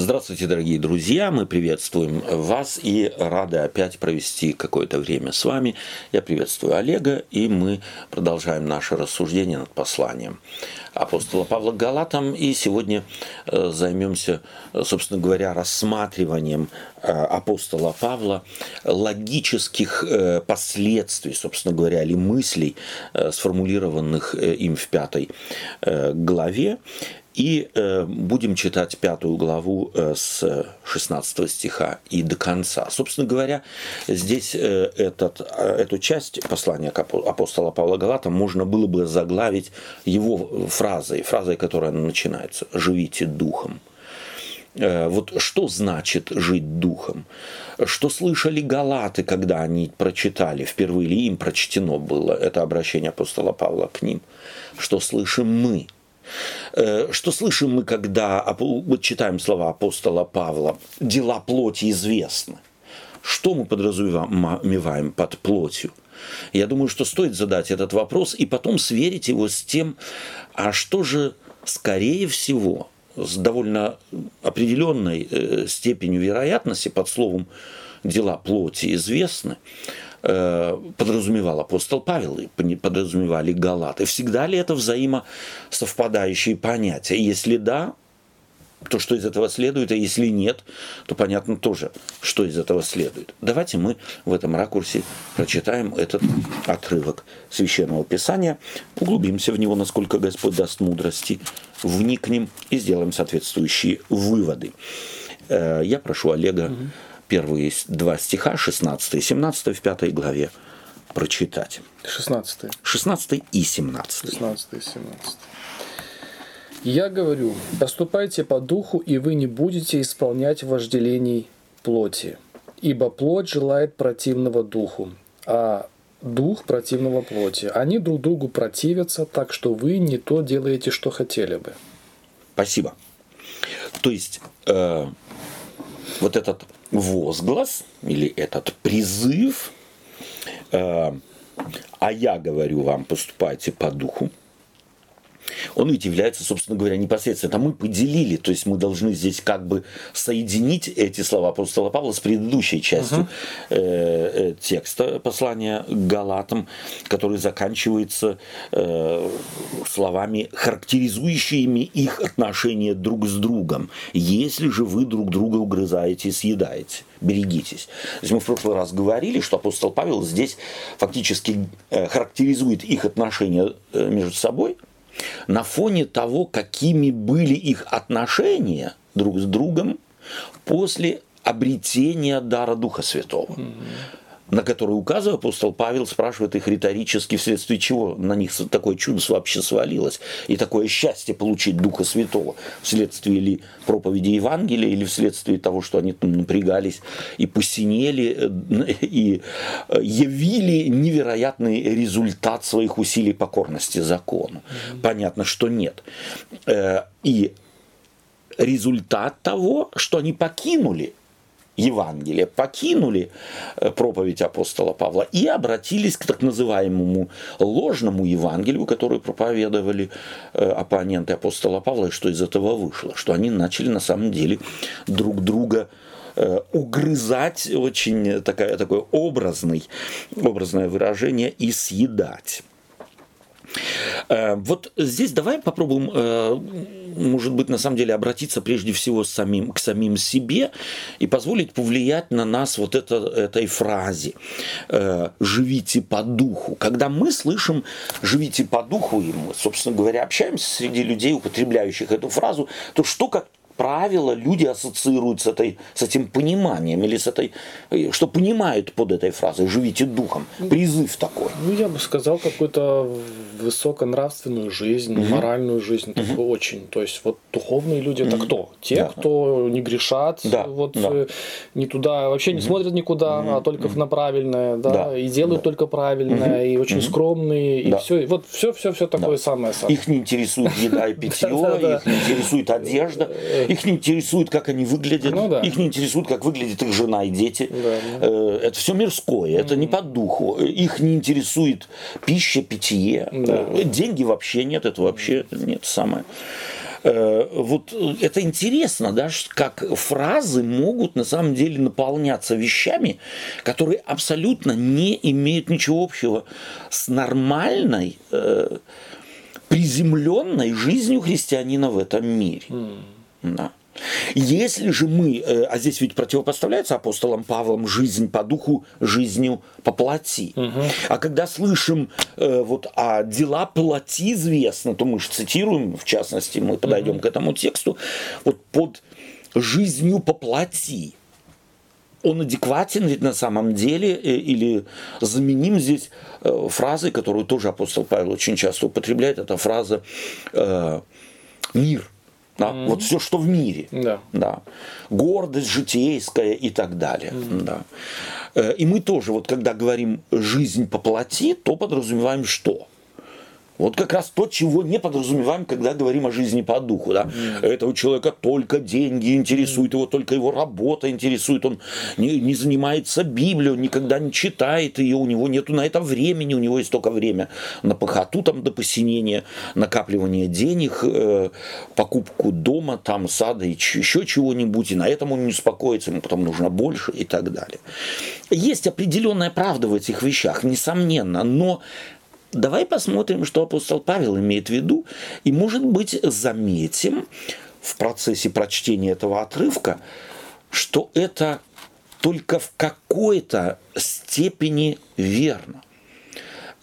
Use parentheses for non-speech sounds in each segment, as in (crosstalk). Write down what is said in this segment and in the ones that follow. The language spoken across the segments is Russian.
Здравствуйте, дорогие друзья! Мы приветствуем вас и рады опять провести какое-то время с вами. Я приветствую Олега, и мы продолжаем наше рассуждение над посланием апостола Павла к Галатам. И сегодня э, займемся, собственно говоря, рассматриванием э, апостола Павла логических э, последствий, собственно говоря, или мыслей, сформулированных им в пятой главе. И э, будем читать пятую главу э, с 16 стиха и до конца. Собственно говоря, здесь э, этот, эту часть послания апостола Павла Галата можно было бы заглавить его фразой, фразой, которая начинается «Живите духом». Вот что значит жить духом? Что слышали галаты, когда они прочитали, впервые ли им прочтено было это обращение апостола Павла к ним? Что слышим мы – что слышим мы, когда вот читаем слова апостола Павла? «Дела плоти известны». Что мы подразумеваем под плотью? Я думаю, что стоит задать этот вопрос и потом сверить его с тем, а что же, скорее всего, с довольно определенной э, степенью вероятности под словом «дела плоти известны», Э, подразумевал апостол Павел и подразумевали Галаты. Всегда ли это взаимосовпадающие понятия? Если да, то что из этого следует, а если нет, то понятно тоже, что из этого следует. Давайте мы в этом ракурсе прочитаем этот отрывок Священного Писания, углубимся в него, насколько Господь даст мудрости, вникнем и сделаем соответствующие выводы. Э, я прошу Олега угу первые два стиха, 16 и 17 в пятой главе прочитать. 16. 16 и 17. 16 и 17. Я говорю, поступайте по духу, и вы не будете исполнять вожделений плоти. Ибо плоть желает противного духу, а дух противного плоти. Они друг другу противятся, так что вы не то делаете, что хотели бы. Спасибо. То есть э, вот этот возглас или этот призыв, э, а я говорю вам, поступайте по духу, он ведь является, собственно говоря, непосредственно. Это мы поделили, то есть мы должны здесь как бы соединить эти слова апостола Павла с предыдущей частью uh-huh. э, текста послания к Галатам, который заканчивается э, словами, характеризующими их отношения друг с другом. Если же вы друг друга угрызаете и съедаете берегитесь. То есть мы в прошлый раз говорили, что апостол Павел здесь фактически э, характеризует их отношения э, между собой – на фоне того, какими были их отношения друг с другом после обретения дара Духа Святого. Mm-hmm на которые указывает апостол Павел, спрашивает их риторически, вследствие чего на них такое чудо вообще свалилось, и такое счастье получить Духа Святого, вследствие ли проповеди Евангелия, или вследствие того, что они там напрягались и посинели, э, и э, явили невероятный результат своих усилий покорности закону. Понятно, что нет. Э, и результат того, что они покинули Евангелия, покинули э, проповедь апостола Павла и обратились к так называемому ложному Евангелию, которое проповедовали э, оппоненты апостола Павла, и что из этого вышло, что они начали на самом деле друг друга э, угрызать, очень такая, такое образный, образное выражение, и съедать. Э, вот здесь давай попробуем, э, может быть, на самом деле обратиться прежде всего самим, к самим себе и позволить повлиять на нас вот это, этой фразе э, «живите по духу». Когда мы слышим «живите по духу», и мы, собственно говоря, общаемся среди людей, употребляющих эту фразу, то что как правило, люди ассоциируют с, этой, с этим пониманием или с этой, что понимают под этой фразой «живите духом», призыв такой? Ну, я бы сказал, какую-то высоконравственную жизнь, угу. моральную жизнь, угу. такую очень. То есть вот духовные люди это кто? Те, да. кто не грешат, да. вот да. Э, не туда, вообще не угу. смотрят никуда, угу. а только угу. на правильное, да, да. и делают да. только правильное, угу. и очень угу. скромные, и да. все, вот все, все, все такое да. самое самое. Их не интересует еда и питье, (laughs) их не интересует одежда, э, их не интересует, как они выглядят, ну, да. их не интересует, как выглядит их жена и дети. Да, да. Э, это все мирское, это не по духу. Их не интересует пища, питье. Да. Деньги вообще нет, это вообще нет самое. э, вот это интересно, да, как фразы могут на самом деле наполняться вещами, которые абсолютно не имеют ничего общего с нормальной, э, приземленной жизнью христианина в этом мире. Да. Если же мы, э, а здесь ведь противопоставляется апостолом Павлом жизнь по духу жизнью по плоти. Угу. А когда слышим э, вот а дела плоти известно, то мы же цитируем, в частности, мы подойдем угу. к этому тексту, вот под жизнью по плоти. Он адекватен ведь на самом деле, э, или заменим здесь фразой, которую тоже апостол Павел очень часто употребляет, это фраза «мир». Да? Mm-hmm. Вот все, что в мире. Да. Да. Гордость житейская и так далее. Mm-hmm. Да. Э, и мы тоже, вот когда говорим жизнь по плоти, то подразумеваем что? Вот как раз то, чего не подразумеваем, когда говорим о жизни по духу. Да? Mm. Этого человека только деньги интересуют, его только его работа интересует. Он не, не занимается Библией, он никогда не читает ее, у него нету на это времени, у него есть только время на похоту там, до посинения, накапливание денег, э, покупку дома, там, сада и еще чего-нибудь. И на этом он не успокоится, ему потом нужно больше и так далее. Есть определенная правда в этих вещах, несомненно, но Давай посмотрим, что апостол Павел имеет в виду, и, может быть, заметим в процессе прочтения этого отрывка, что это только в какой-то степени верно.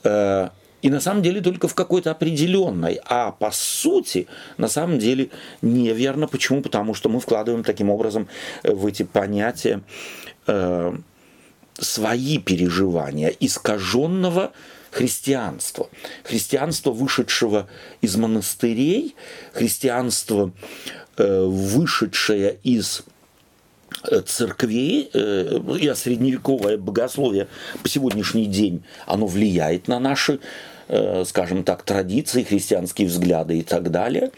Э, и на самом деле только в какой-то определенной. А по сути, на самом деле неверно. Почему? Потому что мы вкладываем таким образом в эти понятия э, свои переживания искаженного христианство. Христианство, вышедшего из монастырей, христианство, э, вышедшее из э, церквей, э, и средневековое богословие по сегодняшний день, оно влияет на наши скажем так, традиции, христианские взгляды и так далее,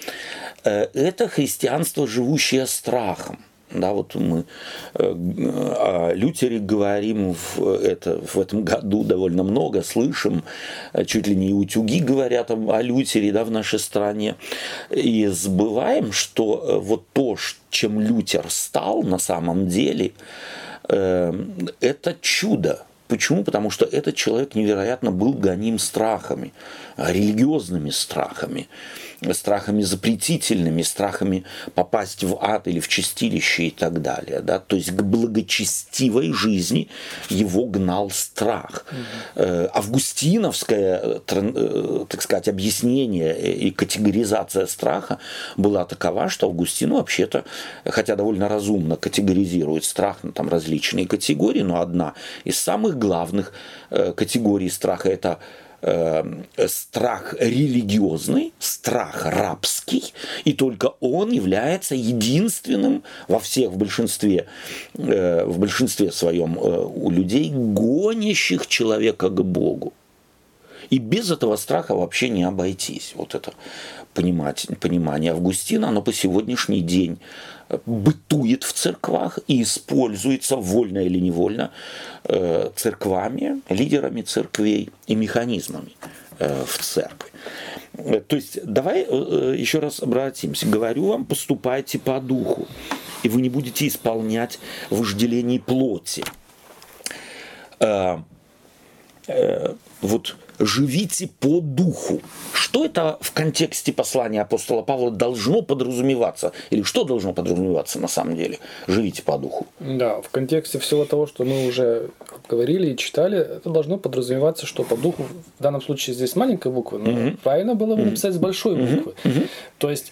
это христианство, живущее страхом. Да, вот мы э, о Лютере говорим в, это, в этом году довольно много, слышим, э, чуть ли не утюги говорят о Лютере да, в нашей стране. И забываем, что э, вот то, чем Лютер стал на самом деле, это чудо. Почему? Потому что этот человек невероятно был гоним страхами, религиозными страхами страхами запретительными, страхами попасть в ад или в чистилище и так далее. Да? То есть к благочестивой жизни его гнал страх. Угу. Августиновское, э, так сказать, объяснение и категоризация страха была такова, что Августин вообще-то, хотя довольно разумно категоризирует страх на там различные категории, но одна из самых главных э, категорий страха это э, страх религиозный, страх рабский, и только он является единственным во всех, в большинстве, э, в большинстве своем э, у людей, гонящих человека к Богу. И без этого страха вообще не обойтись. Вот это понимать, понимание Августина, оно по сегодняшний день бытует в церквах и используется вольно или невольно э, церквами, лидерами церквей и механизмами э, в церкви. Э, то есть давай еще раз обратимся. Говорю вам, поступайте по духу, и вы не будете исполнять вожделений плоти. Вот живите по духу. Что это в контексте послания апостола Павла должно подразумеваться? Или что должно подразумеваться на самом деле? Живите по духу. Да, в контексте всего того, что мы уже говорили и читали, это должно подразумеваться, что по духу, в данном случае здесь маленькая буква, но угу. правильно было бы написать с большой буквы. Угу. То есть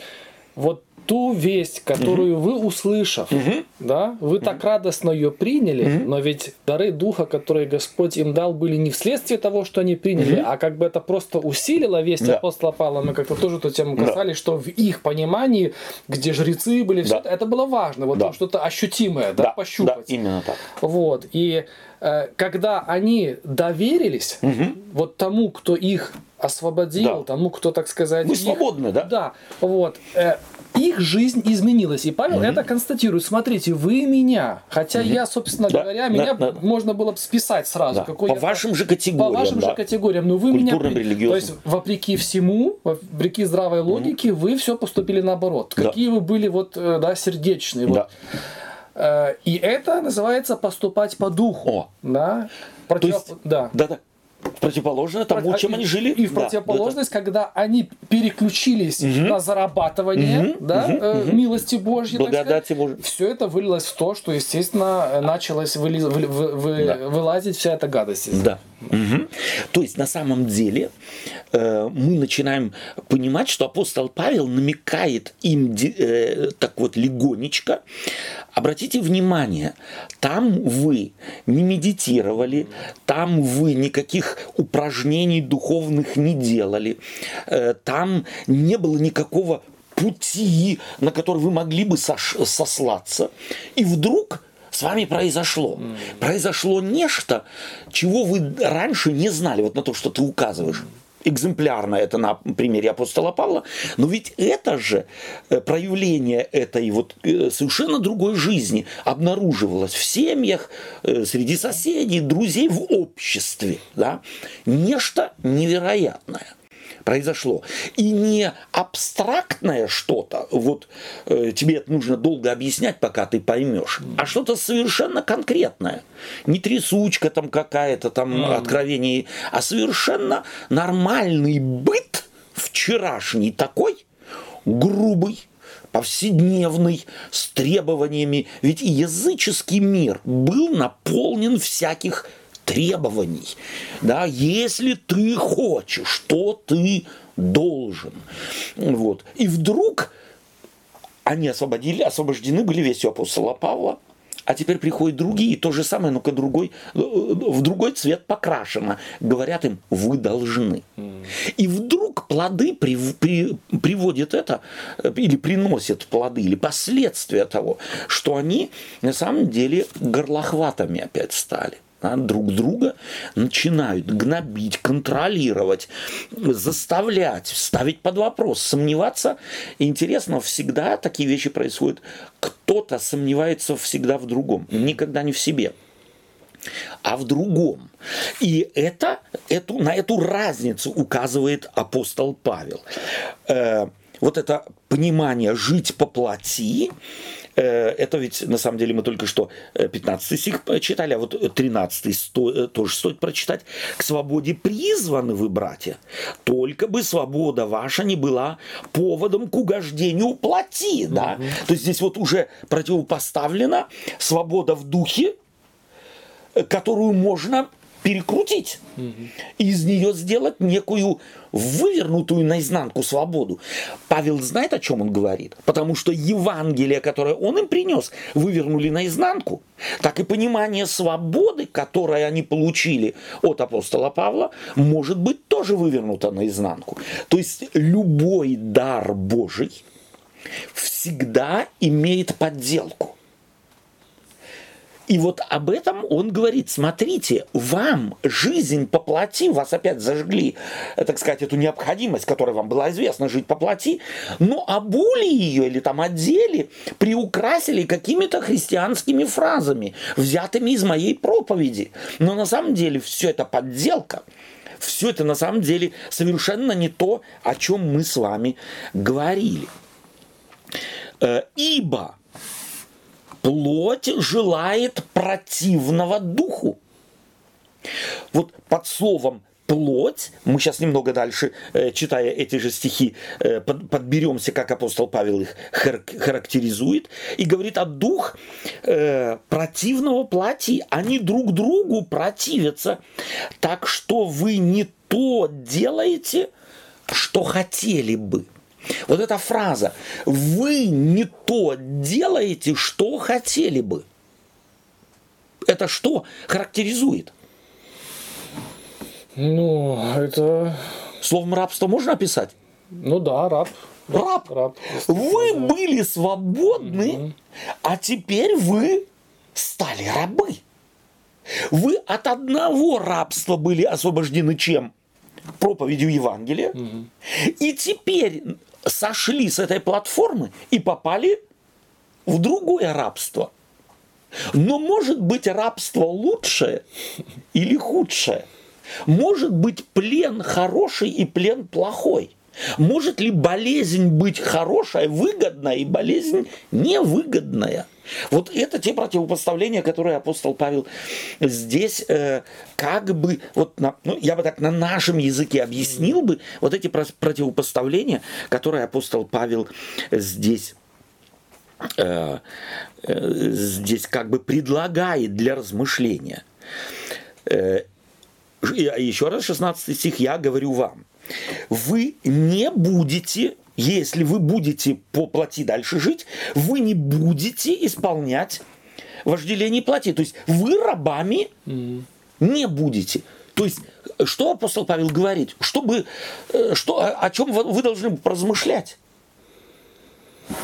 вот ту весть, которую угу. вы услышав, угу. да, вы угу. так радостно ее приняли, угу. но ведь дары Духа, которые Господь им дал, были не вследствие того, что они приняли, угу. а как бы это просто усилило весть да. апостола Павла. Мы как-то тоже эту тему касались, да. что в их понимании, где жрецы были, да. все это, было важно, вот да. что-то ощутимое, да, да, пощупать. Да, именно так. Вот, и э, когда они доверились угу. вот тому, кто их освободил, да. тому, кто, так сказать... Вы свободны, да? Да, вот. Э, их жизнь изменилась. И Павел mm-hmm. это констатирует. Смотрите, вы меня, хотя mm-hmm. я, собственно да, говоря, меня да, можно было бы списать сразу. Да. Какой по вашим же категориям. По вашим да. же категориям. Но вы Культурным, меня... Религиозным. То есть, вопреки всему, вопреки здравой логике, mm-hmm. вы все поступили наоборот. Да. Какие вы были вот, э, да, сердечные. Да. Вот. Э, и это называется поступать по духу. О. Да? Против... есть, да. Да, да противоположно тому, чем и, они жили. И в да, противоположность, это... когда они переключились угу. на зарабатывание угу, да, угу, э, угу. милости Божьей, Благодати Божьей. Все это вылилось в то, что, естественно, началось выли... вы... Вы... Да. вылазить вся эта гадость. Да. Угу. То есть, на самом деле, э, мы начинаем понимать, что апостол Павел намекает им э, так вот легонечко. Обратите внимание, там вы не медитировали, там вы никаких упражнений духовных не делали, э, там не было никакого пути, на который вы могли бы сослаться. И вдруг с вами произошло. Mm. Произошло нечто, чего вы раньше не знали, вот на то, что ты указываешь. Экземплярно это на примере апостола Павла, но ведь это же э, проявление этой вот э, совершенно другой жизни обнаруживалось в семьях, э, среди соседей, друзей, в обществе. Да? Нечто невероятное произошло. И не абстрактное что-то, вот э, тебе это нужно долго объяснять, пока ты поймешь, а что-то совершенно конкретное. Не трясучка там какая-то там mm. откровение, а совершенно нормальный быт вчерашний такой, грубый, повседневный, с требованиями. Ведь и языческий мир был наполнен всяких требований. Да, если ты хочешь, то ты должен. Вот. И вдруг они освободили, освобождены были весь у апостола Павла, а теперь приходят другие, то же самое, но-ка другой, в другой цвет покрашено. Говорят им, вы должны. И вдруг плоды при, при, приводят это, или приносят плоды, или последствия того, что они на самом деле горлохватами опять стали друг друга начинают гнобить, контролировать, заставлять, ставить под вопрос, сомневаться. Интересно, всегда такие вещи происходят. Кто-то сомневается всегда в другом, никогда не в себе а в другом. И это, эту, на эту разницу указывает апостол Павел. Э, вот это понимание жить по плоти это ведь на самом деле мы только что 15 э, стих читали, а вот 13 сто, э, тоже стоит прочитать. К свободе призваны вы, братья, только бы свобода ваша не была поводом к угождению плоти. Да? Угу. То есть здесь вот уже противопоставлена свобода в духе, которую можно перекрутить, угу. и из нее сделать некую вывернутую наизнанку свободу. Павел знает, о чем он говорит, потому что Евангелие, которое он им принес, вывернули наизнанку. Так и понимание свободы, которое они получили от апостола Павла, может быть тоже вывернуто наизнанку. То есть любой дар Божий всегда имеет подделку. И вот об этом он говорит, смотрите, вам жизнь по плоти, вас опять зажгли, так сказать, эту необходимость, которая вам была известна, жить по плоти, но обули ее или там одели, приукрасили какими-то христианскими фразами, взятыми из моей проповеди. Но на самом деле все это подделка. Все это на самом деле совершенно не то, о чем мы с вами говорили. Э, ибо плоть желает противного духу. Вот под словом плоть, мы сейчас немного дальше, э, читая эти же стихи, э, подберемся, как апостол Павел их характеризует, и говорит, а дух э, противного плоти, они друг другу противятся, так что вы не то делаете, что хотели бы. Вот эта фраза «Вы не то делаете, что хотели бы». Это что характеризует? Ну, это... Словом рабство можно описать? Ну да, раб. Раб. раб вы да. были свободны, угу. а теперь вы стали рабы. Вы от одного рабства были освобождены чем? Проповедью Евангелия. Угу. И теперь сошли с этой платформы и попали в другое рабство. Но может быть рабство лучшее или худшее? Может быть плен хороший и плен плохой? Может ли болезнь быть хорошая, выгодная и болезнь невыгодная? Вот это те противопоставления, которые апостол Павел здесь э, как бы, вот на, ну, я бы так на нашем языке объяснил бы, вот эти противопоставления, которые апостол Павел здесь э, э, здесь как бы предлагает для размышления. Э, еще раз 16 стих, я говорю вам, вы не будете, если вы будете по плоти дальше жить, вы не будете исполнять вожделение плоти. То есть вы рабами mm. не будете. То есть что апостол Павел говорит? Чтобы, э, что, о чем вы должны размышлять?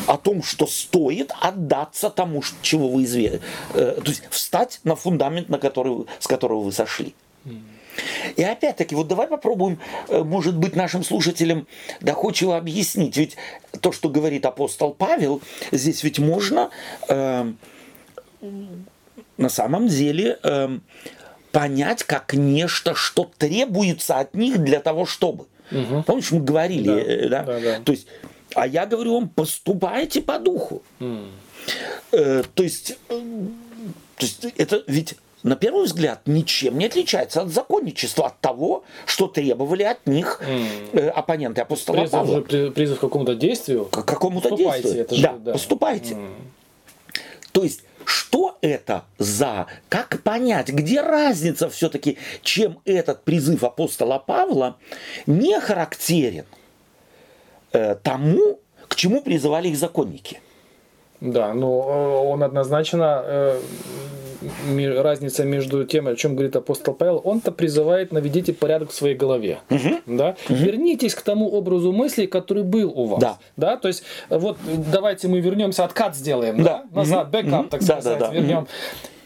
О том, что стоит отдаться тому, чего вы изведали. Э, то есть встать на фундамент, на который, с которого вы сошли. Mm. И опять-таки, вот давай попробуем, э, может быть, нашим слушателям доходчиво объяснить. Ведь то, что говорит апостол Павел, здесь ведь можно э, на самом деле э, понять как нечто, что требуется от них для того, чтобы. Угу. Помнишь, мы говорили, да, э, да? Да, да. То есть, а я говорю вам, поступайте по духу. Mm. Э, то есть, э, то есть это ведь на первый взгляд, ничем не отличается от законничества, от того, что требовали от них э, оппоненты апостола призыв, Павла. Призыв к какому-то действию? К какому-то действию. Это же, да, да, поступайте. Mm. То есть, что это за, как понять, где разница все-таки, чем этот призыв апостола Павла не характерен э, тому, к чему призывали их законники? Да, ну э, он однозначно э, разница между тем, о чем говорит апостол Павел, он-то призывает наведите порядок в своей голове. Угу. Да? Угу. Вернитесь к тому образу мысли, который был у вас. Да. Да? То есть, вот давайте мы вернемся, откат сделаем, да. Да? назад, бэкап, угу. так сказать, да, да, да. вернем. Угу.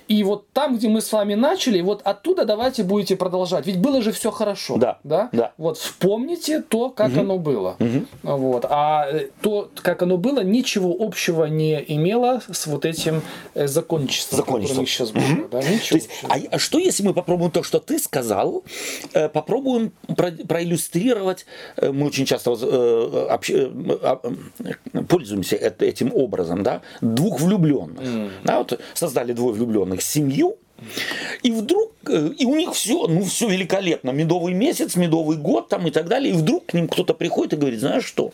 И вот там, где мы с вами начали, вот оттуда давайте будете продолжать. Ведь было же все хорошо. Да. Да. да. Вот вспомните то, как угу. оно было. Угу. Вот. А э, то, как оно было, ничего общего не имело с вот этим э, законничеством, законничеством. сейчас было. Угу. Да? Ничего то есть, а, а что если мы попробуем то, что ты сказал, э, попробуем про, проиллюстрировать, мы очень часто а, пользуемся этим образом, да, двух влюбленных. Mm. Да, вот создали двое влюбленных их семью, и вдруг, э, и у них все, ну все великолепно, медовый месяц, медовый год там и так далее, и вдруг к ним кто-то приходит и говорит, знаешь что,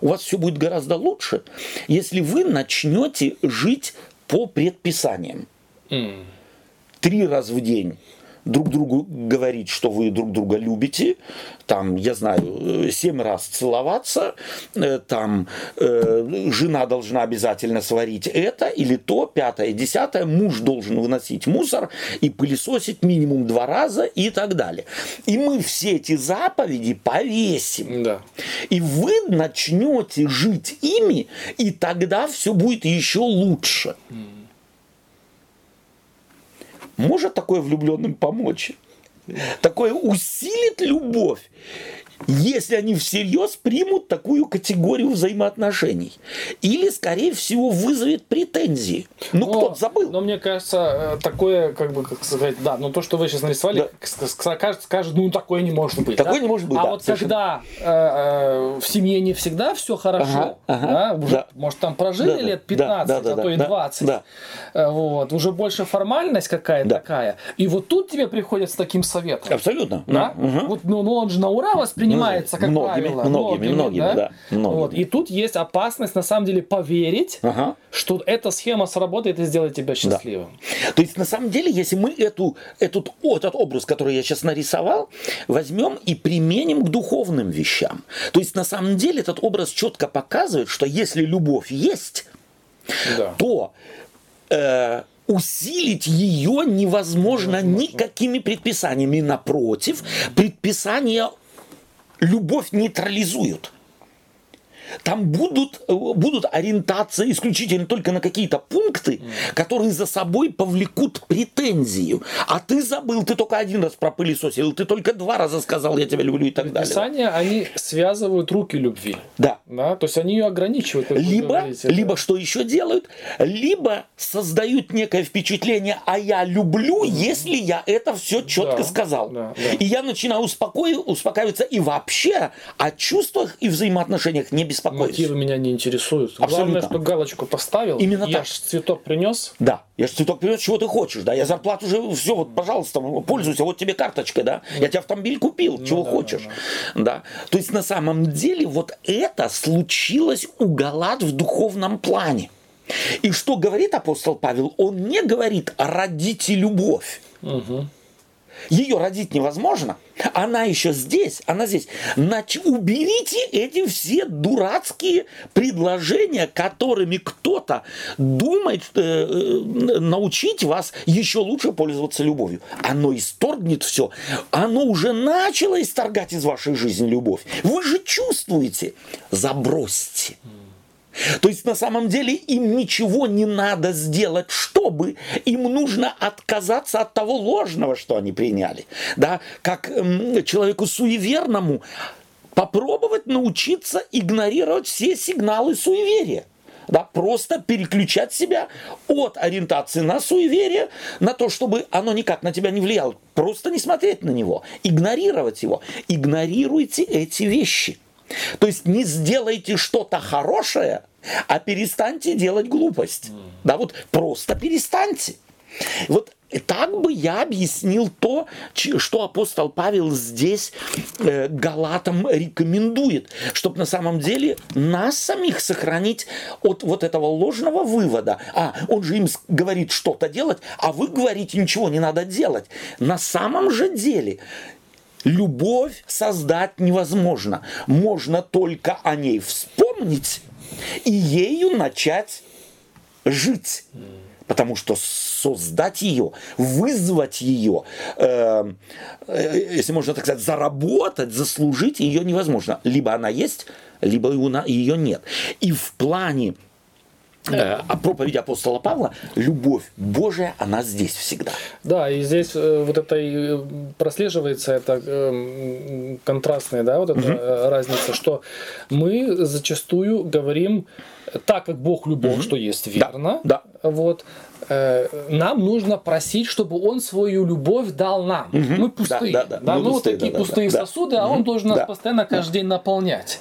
у вас все будет гораздо лучше, если вы начнете жить по предписаниям. Mm. Три раза в день друг другу говорить, что вы друг друга любите, там, я знаю, семь раз целоваться, э, там, э, жена должна обязательно сварить это или то, пятое, десятое, муж должен выносить мусор и пылесосить минимум два раза и так далее. И мы все эти заповеди повесим. Да. И вы начнете жить ими, и тогда все будет еще лучше. Mm. Может такое влюбленным помочь? Такое усилит любовь если они всерьез примут такую категорию взаимоотношений. Или, скорее всего, вызовет претензии. Ну, кто-то забыл. Но мне кажется, э, такое, как бы, как сказать, да, но то, что вы сейчас нарисовали, да. кажется, скажет, ну, такое не может быть. Такое да? не может быть, А да, вот совершенно. когда э, э, в семье не всегда все хорошо, ага, ага, да, уже, да. может, там прожили да, лет 15, да, да, а то и 20, да. Э, вот, уже больше формальность какая-то да. такая, и вот тут тебе приходят с таким советом. Абсолютно. Да? Угу. Вот, ну, ну, он же на ура воспринимает принимается, как многими, правило. Многими, многими, да. да многими. Вот. И тут есть опасность, на самом деле, поверить, ага. что эта схема сработает и сделает тебя счастливым. Да. То есть, на самом деле, если мы эту, этот, этот образ, который я сейчас нарисовал, возьмем и применим к духовным вещам. То есть, на самом деле, этот образ четко показывает, что если любовь есть, да. то... Э, усилить ее невозможно никакими предписаниями. Напротив, предписания любовь нейтрализуют. Там будут, э, будут ориентация исключительно только на какие-то пункты, которые за собой повлекут претензию. А ты забыл, ты только один раз пропылесосил, ты только два раза сказал, я тебя люблю и так далее. Писания, они связывают руки любви. Да. да. То есть они ее ограничивают. Либо, говорите, либо да. что еще делают? Либо создают некое впечатление, а я люблю, если я это все четко да, сказал. Да, да. И я начинаю успокаиваться и вообще о чувствах и взаимоотношениях не беспокоюсь. Мотивы меня не интересуют. Абсолютно. Главное, что галочку поставил. Именно я так. ж цветок принес. Да. Я же цветок принес, чего ты хочешь, да? Я зарплату уже, все, вот, пожалуйста, пользуйся, вот тебе карточка, да? Я тебе автомобиль купил, ну, чего да, хочешь, да, да. да. То есть на самом деле вот это случилось у Галат в духовном плане. И что говорит апостол Павел? Он не говорит «родите любовь». Угу. Ее родить невозможно. Она еще здесь, она здесь. Нач... Уберите эти все дурацкие предложения, которыми кто-то думает э, э, научить вас еще лучше пользоваться любовью. Оно исторгнет все. Оно уже начало исторгать из вашей жизни любовь. Вы же чувствуете. Забросьте. То есть на самом деле им ничего не надо сделать, чтобы им нужно отказаться от того ложного, что они приняли. Да? Как эм, человеку суеверному попробовать научиться игнорировать все сигналы суеверия. Да, просто переключать себя от ориентации на суеверие, на то, чтобы оно никак на тебя не влияло. Просто не смотреть на него, игнорировать его. Игнорируйте эти вещи. То есть не сделайте что-то хорошее, а перестаньте делать глупость. Да, вот просто перестаньте. Вот так бы я объяснил то, что апостол Павел здесь э, Галатам рекомендует, чтобы на самом деле нас самих сохранить от вот этого ложного вывода. А, он же им говорит что-то делать, а вы говорите, ничего не надо делать. На самом же деле Любовь создать невозможно. Можно только о ней вспомнить и ею начать жить. Потому что создать ее, вызвать ее, э, э, если можно так сказать, заработать, заслужить ее невозможно. Либо она есть, либо ее нет. И в плане а проповедь апостола Павла, любовь Божия, она здесь всегда. Да, и здесь э, вот это и прослеживается, это э, контрастная, да, вот эта угу. разница, что мы зачастую говорим так, как Бог любовь, угу. что есть верно, да, да. вот, нам нужно просить, чтобы Он свою любовь дал нам. Угу. Мы пустые. Да, да, да. Да, мы, мы вот такие да, пустые да, сосуды, да. а Он должен нас да. постоянно каждый день наполнять.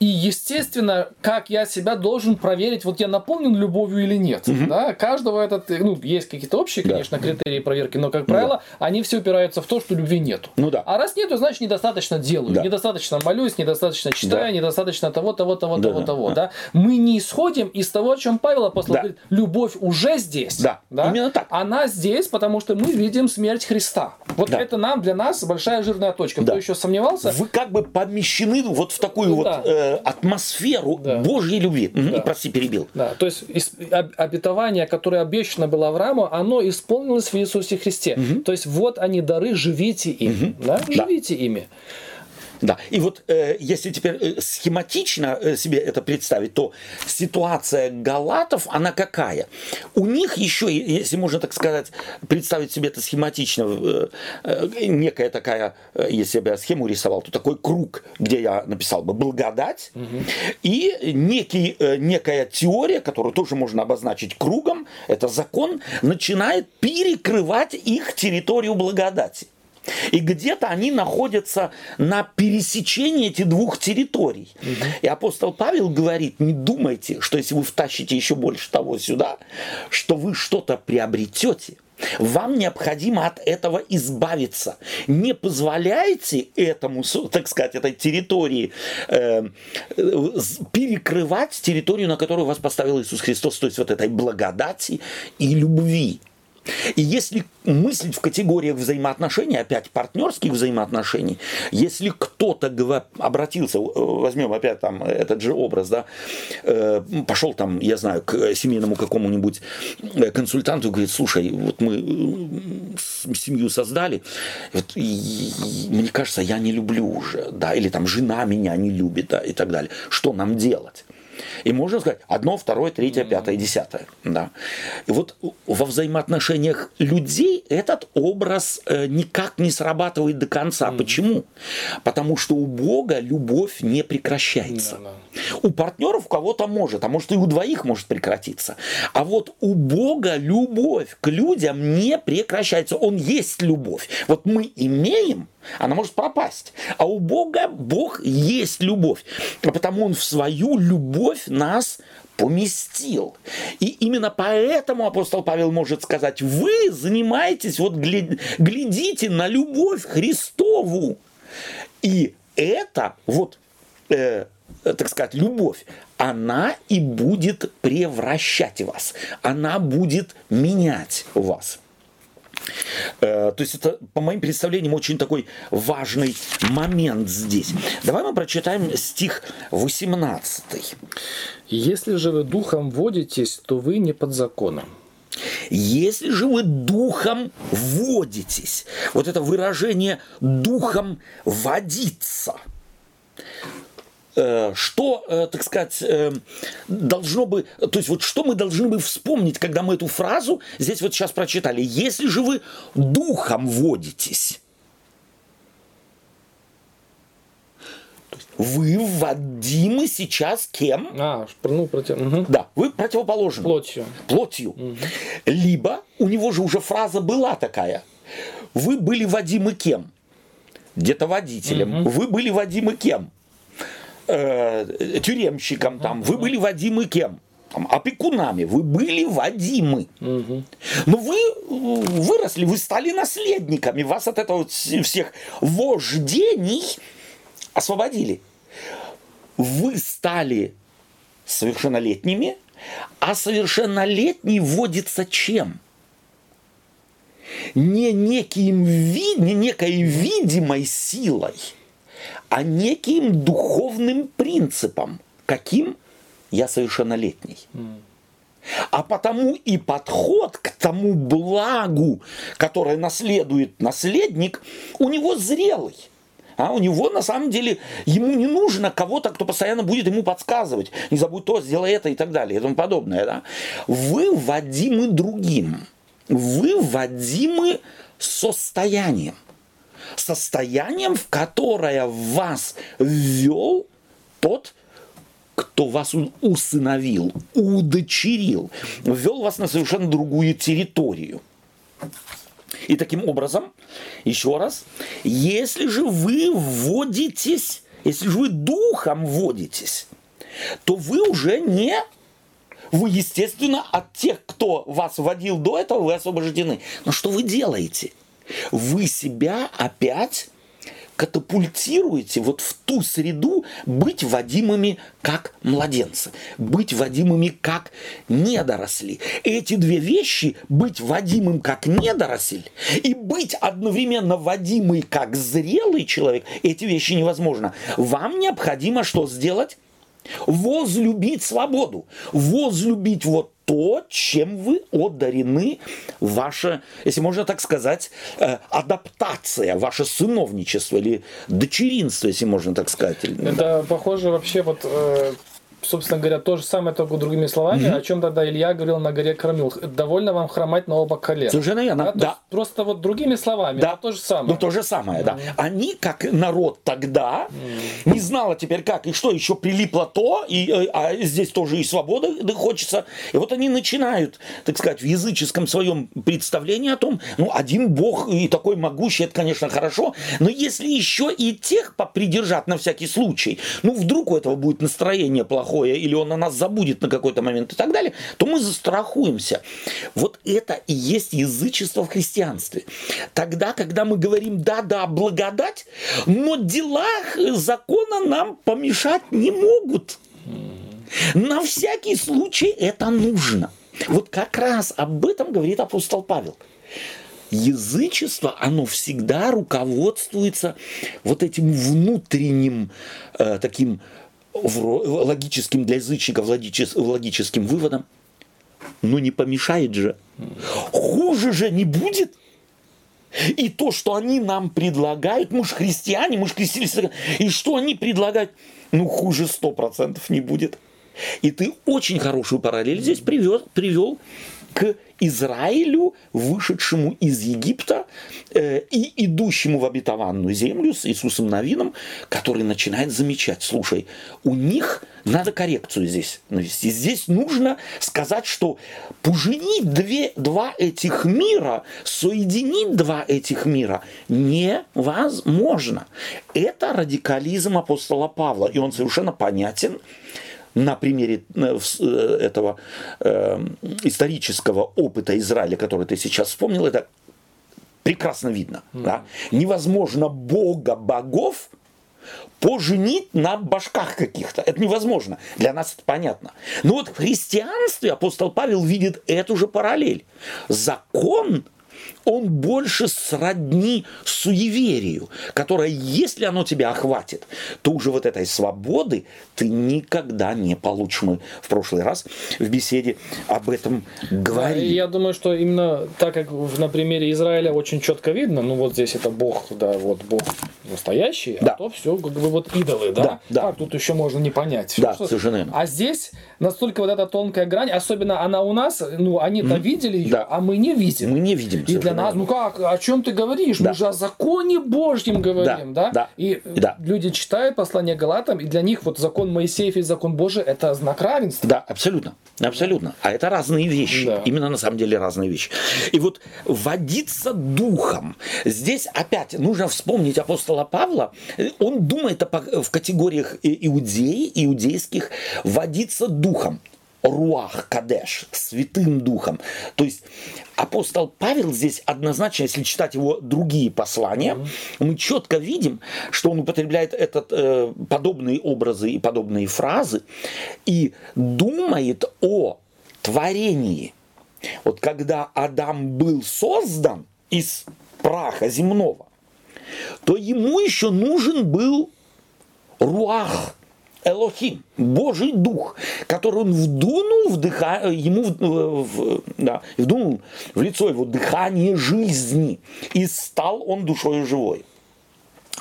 И, естественно, как я себя должен проверить, вот я наполнен любовью или нет. Угу. Да? Каждого этот, ну, есть какие-то общие, конечно, да. критерии проверки, но, как правило, да. они все упираются в то, что любви нету. Ну да. А раз нету, значит, недостаточно делаю, да. недостаточно молюсь, недостаточно читаю, да. недостаточно того, того, того, да, того, да, того. Да? Мы не исходим из того, о чем Павел апостол да. говорит, любовь уже здесь. Да. да, именно так. Она здесь, потому что мы видим смерть Христа. Вот да. это нам, для нас большая жирная точка. Да. Кто еще сомневался? Вы как бы помещены вот в такую ну, вот... Да. Э, атмосферу да. Божьей любви. Да. Прости, перебил. Да, то есть обетование, которое обещано было Аврааму, оно исполнилось в Иисусе Христе. Угу. То есть вот они дары, живите им. Угу. Да? Живите да. ими. Да, и вот э, если теперь э, схематично э, себе это представить, то ситуация галатов, она какая? У них еще, если можно так сказать, представить себе это схематично, э, э, некая такая, э, если бы я схему рисовал, то такой круг, где я написал бы благодать, угу. и некий, э, некая теория, которую тоже можно обозначить кругом, это закон, начинает перекрывать их территорию благодати. И где-то они находятся на пересечении этих двух территорий. Угу. И апостол Павел говорит, не думайте, что если вы втащите еще больше того сюда, что вы что-то приобретете. Вам необходимо от этого избавиться. Не позволяйте этому, так сказать, этой территории э, перекрывать территорию, на которую вас поставил Иисус Христос, то есть вот этой благодати и любви. И если мыслить в категориях взаимоотношений, опять партнерских взаимоотношений, если кто-то обратился, возьмем опять там этот же образ, да, э, пошел там, я знаю, к семейному какому-нибудь э, консультанту и говорит, слушай, вот мы э, семью создали, вот, и, мне кажется, я не люблю уже, да, или там жена меня не любит, да, и так далее. Что нам делать? И можно сказать одно, второе, третье, пятое, десятое. Да. И вот во взаимоотношениях людей этот образ э, никак не срабатывает до конца. Почему? Потому что у Бога любовь не прекращается. У партнеров у кого-то может, а может и у двоих может прекратиться. А вот у Бога любовь к людям не прекращается. Он есть любовь. Вот мы имеем она может пропасть. А у Бога Бог есть любовь. А потому Он в свою любовь нас поместил. И именно поэтому апостол Павел может сказать, вы занимаетесь, вот глядите на любовь Христову. И это вот, э, так сказать, любовь, она и будет превращать вас, она будет менять вас. Э, то есть это, по моим представлениям, очень такой важный момент здесь. Давай мы прочитаем стих 18. «Если же вы духом водитесь, то вы не под законом». Если же вы духом водитесь, вот это выражение духом водиться – что, э, так сказать, э, должно бы, то есть вот что мы должны бы вспомнить, когда мы эту фразу здесь вот сейчас прочитали. Если же вы духом водитесь, вы вводимы сейчас кем? А, ну, против... угу. Да, вы противоположны. Плотью. Плотью. Угу. Либо у него же уже фраза была такая. Вы были водимы кем? Где-то водителем. Угу. Вы были водимы кем? Э, тюремщиком, там, вы были Вадимы кем? Там, опекунами, вы были Вадимы. Но вы выросли, вы стали наследниками, вас от этого всех вождений освободили. Вы стали совершеннолетними, а совершеннолетний вводится чем? Не, неким, не некой видимой силой – а неким духовным принципом. Каким? Я совершеннолетний. А потому и подход к тому благу, которое наследует наследник, у него зрелый. А у него на самом деле ему не нужно кого-то, кто постоянно будет ему подсказывать. Не забудь то, сделай это и так далее и тому подобное. Да? Вы вводимы другим. Вы вводимы состоянием состоянием, в которое вас ввел тот, кто вас усыновил, удочерил, ввел вас на совершенно другую территорию. И таким образом, еще раз, если же вы вводитесь, если же вы духом вводитесь, то вы уже не вы, естественно, от тех, кто вас вводил до этого, вы освобождены. Но что вы делаете? Вы себя опять катапультируете вот в ту среду быть водимыми как младенцы, быть водимыми как недоросли. Эти две вещи, быть водимым как недоросль и быть одновременно водимый как зрелый человек, эти вещи невозможно. Вам необходимо что сделать? Возлюбить свободу, возлюбить вот то, чем вы одарены, ваша, если можно так сказать, э, адаптация, ваше сыновничество или дочеринство, если можно так сказать. Это да. похоже вообще вот э, собственно говоря, то же самое, только другими словами, mm-hmm. о чем тогда Илья говорил на горе Кормил. Довольно вам хромать на оба колена. Совершенно верно, да. да. Просто вот другими словами, да. то же самое. Ну, то же самое, mm-hmm. да. Они, как народ тогда, mm-hmm. не знала теперь как, и что, еще прилипло то, и, э, а здесь тоже и свобода да, хочется. И вот они начинают, так сказать, в языческом своем представлении о том, ну, один бог и такой могущий, это, конечно, хорошо, но если еще и тех попридержать на всякий случай, ну, вдруг у этого будет настроение плохое, плохое, или он о нас забудет на какой-то момент и так далее, то мы застрахуемся. Вот это и есть язычество в христианстве. Тогда, когда мы говорим «да-да, благодать», но дела закона нам помешать не могут. На всякий случай это нужно. Вот как раз об этом говорит апостол Павел. Язычество, оно всегда руководствуется вот этим внутренним э, таким логическим для язычников логическим выводом. Но не помешает же. Хуже же не будет. И то, что они нам предлагают, мы же христиане, мы же крестились, и что они предлагают, ну хуже сто процентов не будет. И ты очень хорошую параллель здесь привел, привел к Израилю, вышедшему из Египта э, и идущему в обетованную землю с Иисусом Навином, который начинает замечать, слушай, у них надо коррекцию здесь навести. Здесь нужно сказать, что поженить две, два этих мира, соединить два этих мира невозможно. Это радикализм апостола Павла, и он совершенно понятен на примере э, э, этого э, исторического опыта Израиля, который ты сейчас вспомнил, это прекрасно видно. Mm. Да? Невозможно Бога богов поженить на башках каких-то. Это невозможно. Для нас это понятно. Но вот в христианстве апостол Павел видит эту же параллель. Закон он больше сродни суеверию, которое, если оно тебя охватит, то уже вот этой свободы ты никогда не получишь. Мы в прошлый раз в беседе об этом говорили. Я думаю, что именно так как на примере Израиля очень четко видно, ну вот здесь это Бог, да, вот Бог настоящий, а да. а то все как бы вот идолы, да? Да, да. Как тут еще можно не понять? Да, что... совершенно верно. А здесь настолько вот эта тонкая грань, особенно она у нас, ну они-то mm. видели ее, да. а мы не видим. Мы не видим. И для нас, ну как, о чем ты говоришь? Да. Мы же о законе Божьем говорим, да? да? да. И да. люди читают послание Галатам, и для них вот закон Моисеев и закон Божий это знак равенства. Да, абсолютно. Абсолютно. А это разные вещи. Да. Именно на самом деле разные вещи. И вот водиться духом. Здесь опять нужно вспомнить апостола Павла. Он думает в категориях иудеи, иудейских, водиться духом. Руах Кадеш, Святым Духом. То есть апостол Павел здесь однозначно, если читать его другие послания, mm-hmm. мы четко видим, что он употребляет этот, э, подобные образы и подобные фразы и думает о творении. Вот когда Адам был создан из праха земного, то ему еще нужен был руах, Элохим, Божий Дух, который он вдунул, вдыха, ему в, в, да, вдунул в лицо его дыхание жизни, и стал он душой живой.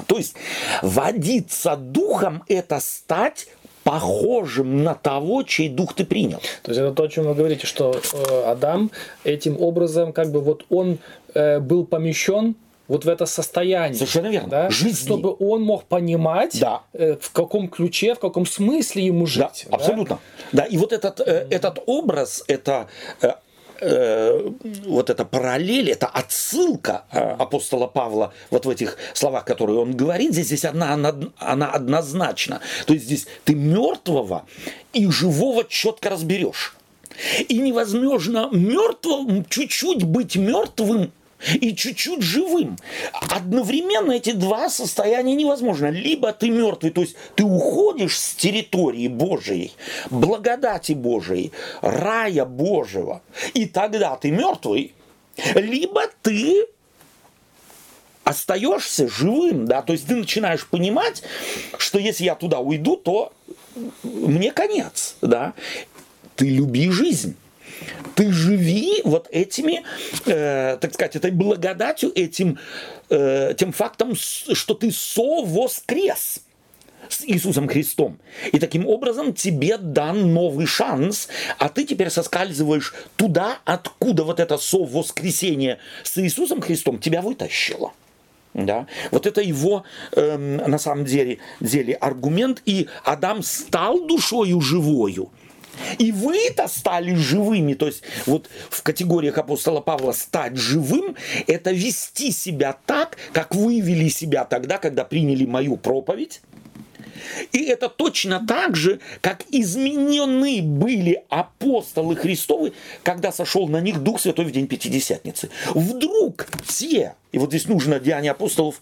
То есть водиться духом – это стать похожим на того, чей дух ты принял. То есть это то, о чем вы говорите, что э, Адам этим образом, как бы вот он э, был помещен вот в это состояние. Совершенно верно. Да? Жизни. Чтобы он мог понимать, да. э, в каком ключе, в каком смысле ему жить. Да, абсолютно. Да, и вот этот, э, этот образ, это э, э, вот эта параллель, это отсылка э, апостола Павла вот в этих словах, которые он говорит, здесь, здесь одна, она, она однозначна. То есть здесь ты мертвого и живого четко разберешь. И невозможно мертвым чуть-чуть быть мертвым и чуть-чуть живым. Одновременно эти два состояния невозможно. Либо ты мертвый, то есть ты уходишь с территории Божией, благодати Божией, рая Божьего, и тогда ты мертвый, либо ты остаешься живым, да, то есть ты начинаешь понимать, что если я туда уйду, то мне конец, да. Ты люби жизнь ты живи вот этими, э, так сказать, этой благодатью, этим, э, тем фактом, что ты совоскрес с Иисусом Христом. И таким образом тебе дан новый шанс, а ты теперь соскальзываешь туда, откуда вот это совоскресение с Иисусом Христом тебя вытащило. Да? Вот это его э, на самом деле, деле аргумент. И Адам стал душою живою. И вы-то стали живыми. То есть вот в категориях апостола Павла стать живым – это вести себя так, как вы вели себя тогда, когда приняли мою проповедь. И это точно так же, как изменены были апостолы Христовы, когда сошел на них Дух Святой в день Пятидесятницы. Вдруг те, и вот здесь нужно Деяние апостолов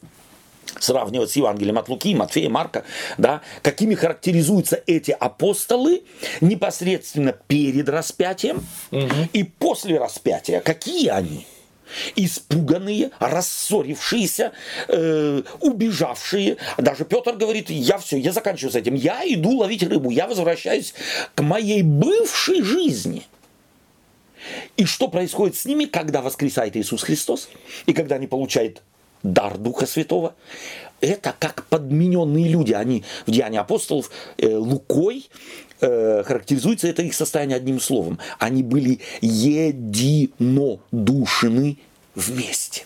сравнивать с Евангелием от Луки, Матфея, Марка, да, какими характеризуются эти апостолы непосредственно перед распятием угу. и после распятия. Какие они? испуганные, рассорившиеся, э, убежавшие. Даже Петр говорит, я все, я заканчиваю с этим, я иду ловить рыбу, я возвращаюсь к моей бывшей жизни. И что происходит с ними, когда воскресает Иисус Христос и когда они получают дар Духа Святого? Это как подмененные люди. Они в Деянии апостолов э, Лукой э, характеризуется это их состояние одним словом. Они были единодушны вместе.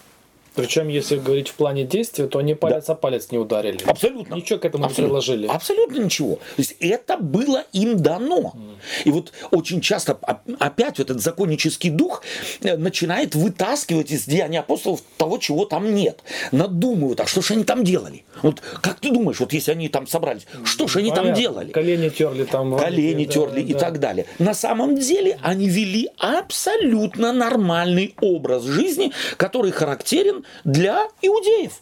Причем, если говорить в плане действия, то они палец да. о палец не ударили. Абсолютно. Ничего к этому Абсолютно. не приложили. Абсолютно ничего. То есть это было им дано. Mm. И вот очень часто опять вот этот законнический дух э, начинает вытаскивать из деяний апостолов того, чего там нет. Надумывают, а что же они там делали? Вот как ты думаешь, вот если они там собрались, что же они Понятно. там делали? Колени терли там. Колени да, терли да, и да. так далее. На самом деле они вели абсолютно нормальный образ жизни, который характерен для иудеев.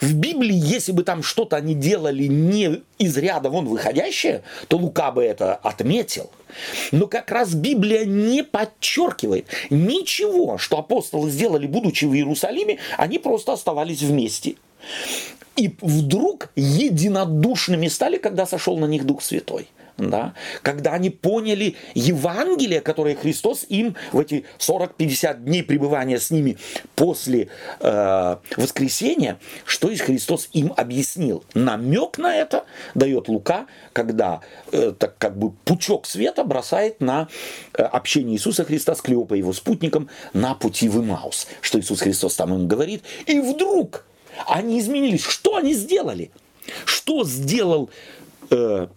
В Библии, если бы там что-то они делали не из ряда вон выходящее, то Лука бы это отметил. Но как раз Библия не подчеркивает ничего, что апостолы сделали, будучи в Иерусалиме, они просто оставались вместе. И вдруг единодушными стали, когда сошел на них Дух Святой да, когда они поняли Евангелие, которое Христос им в эти 40-50 дней пребывания с ними после э, воскресения, что из Христос им объяснил. Намек на это дает Лука, когда э, так как бы пучок света бросает на э, общение Иисуса Христа с Клеопой, его спутником, на пути в Имаус, что Иисус Христос там им говорит. И вдруг они изменились. Что они сделали? Что сделал э,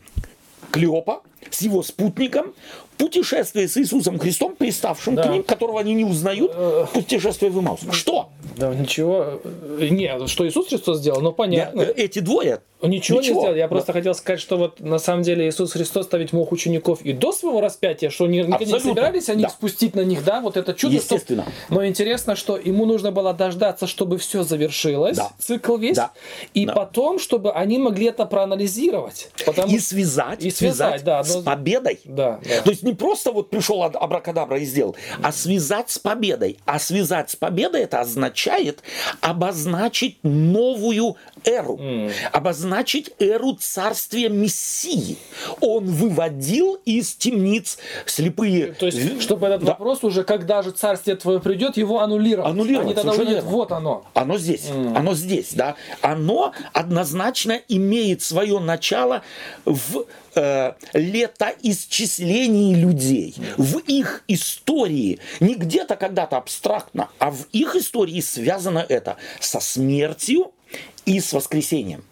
Клеопа с его спутником, путешествие с Иисусом Христом, приставшим да. к ним, которого они не узнают, э, путешествие в Имаус. Что? Да, ничего. Не, что Иисус Христос сделал, но понятно. Я, эти двое Ничего, Ничего не сделал. Я просто хотел сказать, что вот на самом деле Иисус Христос ставить мог учеников и до своего распятия, что не, не собирались они да. спустить на них, да, вот это чудо. Естественно. Что... Но интересно, что ему нужно было дождаться, чтобы все завершилось, да. цикл весь, да. и да. потом, чтобы они могли это проанализировать. Потому... И связать, и связать, связать да, но... с победой. Да, да. То есть не просто вот пришел абракадабра и сделал, а связать с победой. А связать с победой это означает обозначить новую эру, mm. обозначить эру царствия Мессии. Он выводил из темниц слепые. То есть, чтобы этот да. вопрос уже, когда же царствие твое придет, его аннулировать. Аннулировать. Они тогда увидят, вот оно. Оно здесь. Mm. Оно здесь, да. Оно однозначно имеет свое начало в э, летоисчислении людей, в их истории, не где-то когда-то абстрактно, а в их истории связано это со смертью и с воскресением.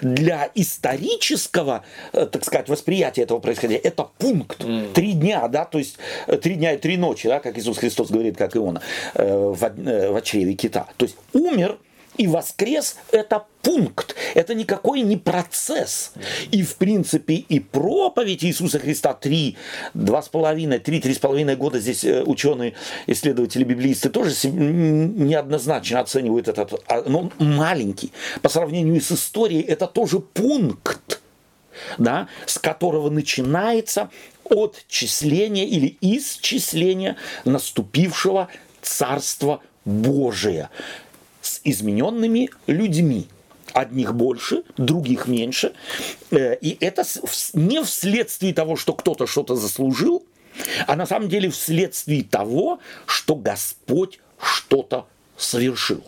Для исторического, э, так сказать, восприятия этого происходящего, это пункт. Mm. Три дня, да, то есть э, три дня и три ночи, да, как Иисус Христос говорит, как Иона, э, в, в чреве кита. То есть умер и воскрес – это пункт, это никакой не процесс. И, в принципе, и проповедь Иисуса Христа три, два с половиной, три, три с половиной года здесь э, ученые, исследователи, библеисты тоже неоднозначно оценивают этот, а, но ну, маленький. По сравнению с историей, это тоже пункт, да, с которого начинается отчисление или исчисление наступившего Царства Божия измененными людьми. Одних больше, других меньше. Э, и это не вследствие того, что кто-то что-то заслужил, а на самом деле вследствие того, что Господь что-то совершил.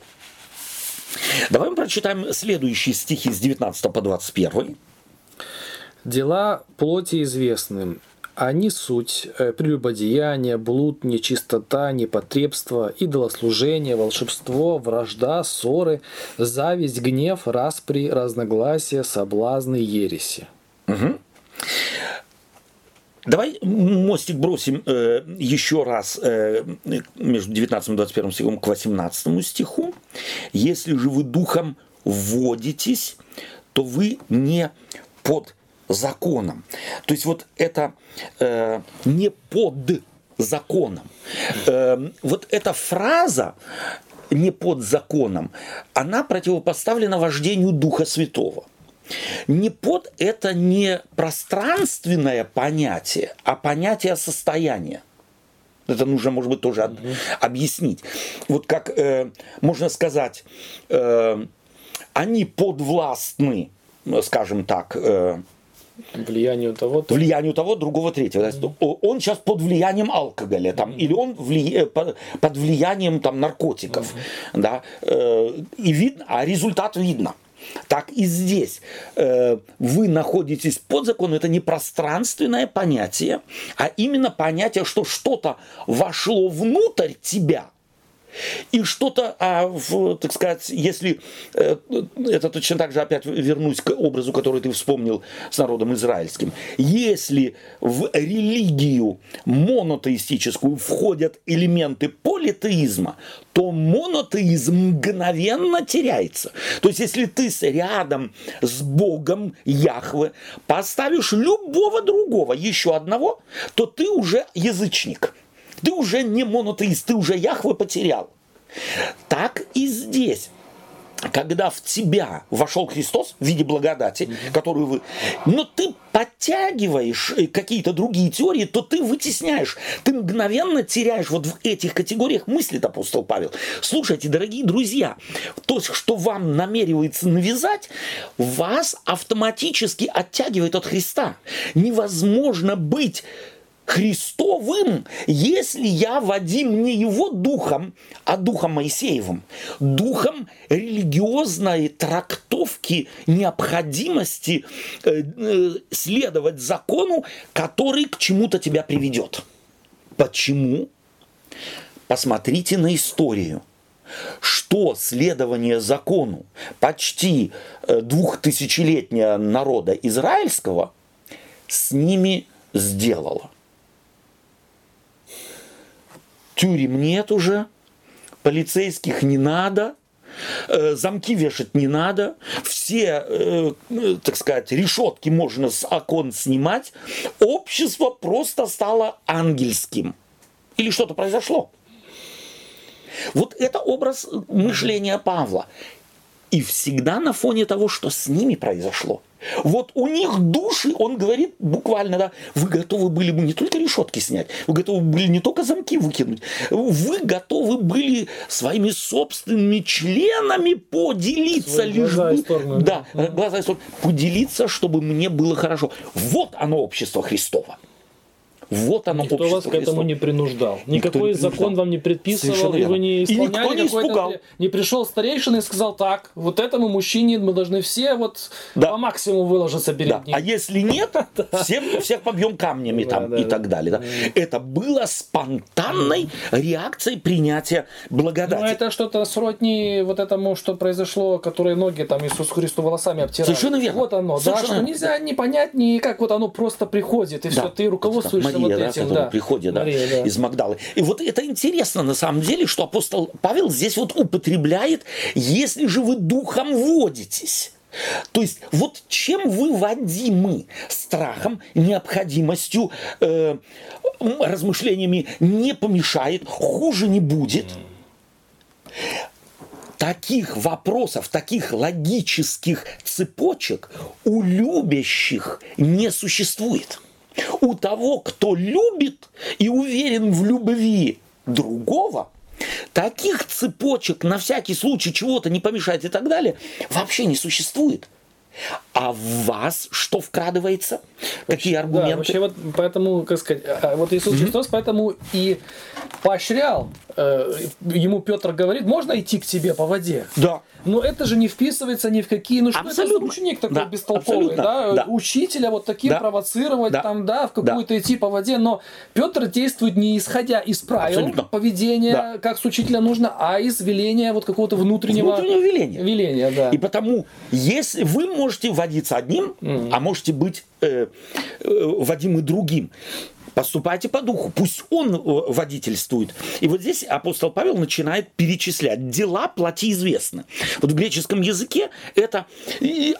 Давай мы прочитаем следующие стихи с 19 по 21. Дела плоти известны, они суть э, прелюбодеяние, блуд, нечистота, непотребство, идолослужение, волшебство, вражда, ссоры, зависть, гнев, распри, разногласия, соблазны, ереси. Угу. Давай мостик бросим э, еще раз э, между 19 и 21 стихом к 18 стиху. Если же вы духом вводитесь, то вы не под законом. То есть вот это э, не под законом. Э, вот эта фраза не под законом, она противопоставлена вождению Духа Святого. Не под это не пространственное понятие, а понятие состояния. Это нужно, может быть, тоже mm-hmm. объяснить. Вот как э, можно сказать, э, они подвластны, скажем так, э, влиянию того, -то. влиянию того, другого, третьего. Mm-hmm. Он сейчас под влиянием алкоголя, там, mm-hmm. или он вли... Э, под влиянием там наркотиков, mm-hmm. да, э, и видно, а результат видно. Так и здесь э, вы находитесь под законом, это не пространственное понятие, а именно понятие, что что-то вошло внутрь тебя – и что-то, а в, так сказать, если э, это точно так же опять вернусь к образу, который ты вспомнил с народом израильским, если в религию монотеистическую входят элементы политеизма, то монотеизм мгновенно теряется. То есть, если ты рядом с Богом Яхве поставишь любого другого, еще одного, то ты уже язычник. Ты уже не монотеист, ты уже Яхве потерял. Так и здесь когда в тебя вошел Христос в виде благодати, mm-hmm. которую вы... Но ты подтягиваешь э, какие-то другие теории, то ты вытесняешь. Ты мгновенно теряешь вот в этих категориях мыслит апостол Павел. Слушайте, дорогие друзья, то, что вам намеревается навязать, вас автоматически оттягивает от Христа. Невозможно быть Христовым, если я Вадим не его духом, а духом Моисеевым, духом религиозной трактовки необходимости э, э, следовать закону, который к чему-то тебя приведет. Почему? Посмотрите на историю что следование закону почти э, двухтысячелетнего народа израильского с ними сделало тюрем нет уже, полицейских не надо, э, замки вешать не надо, все, э, так сказать, решетки можно с окон снимать, общество просто стало ангельским. Или что-то произошло. Вот это образ мышления Павла. И всегда на фоне того, что с ними произошло – вот у них души, он говорит буквально, да, вы готовы были бы не только решетки снять, вы готовы были не только замки выкинуть, вы готовы были своими собственными членами поделиться лишь бы, да, глаза и поделиться, чтобы мне было хорошо. Вот оно общество Христова. Вот оно Никто вас к этому не принуждал. Никакой никто закон принуждал. вам не предписывал, и вы не исполняли. И никто не испугал. Не пришел старейшина и сказал так, вот этому мужчине мы должны все вот да. по максимуму выложиться перед да. ним. А если нет, (laughs) всем, всех побьем камнями там и так далее. Это было спонтанной реакцией принятия благодати. Ну, это что-то сродни вот этому, что произошло, которое ноги там Иисусу Христу волосами обтирали. Совершенно верно. Вот оно, да, что нельзя не понять, ни как вот оно просто приходит, и все, ты руководствуешься Мария, вот да, этим, да. приходит да, Мария, да. из Магдалы. И вот это интересно на самом деле, что апостол Павел здесь вот употребляет, если же вы духом водитесь. То есть вот чем вы водимы? Страхом, необходимостью, э, размышлениями не помешает, хуже не будет. Таких вопросов, таких логических цепочек у любящих не существует. У того, кто любит и уверен в любви другого, таких цепочек на всякий случай чего-то не помешать и так далее вообще не существует. А в вас что вкрадывается? Какие аргументы? Да, вообще вот поэтому, как сказать, а, а вот Иисус mm-hmm. Христос поэтому и поощрял, ему Петр говорит, можно идти к тебе по воде? Да. Но это же не вписывается ни в какие, ну что абсолютно. это ученик такой да, бестолковый, да? да, учителя вот таким да. провоцировать да. там, да, в какую-то да. идти по воде, но Петр действует не исходя из правил абсолютно. поведения, да. как с учителя нужно, а из веления вот какого-то внутреннего, внутреннего веления. веления да. И потому, если вы можете водиться одним, mm-hmm. а можете быть э, э, водимы другим, поступайте по духу, пусть он э, водительствует. И вот здесь апостол Павел начинает перечислять. Дела плати известны. Вот в греческом языке это,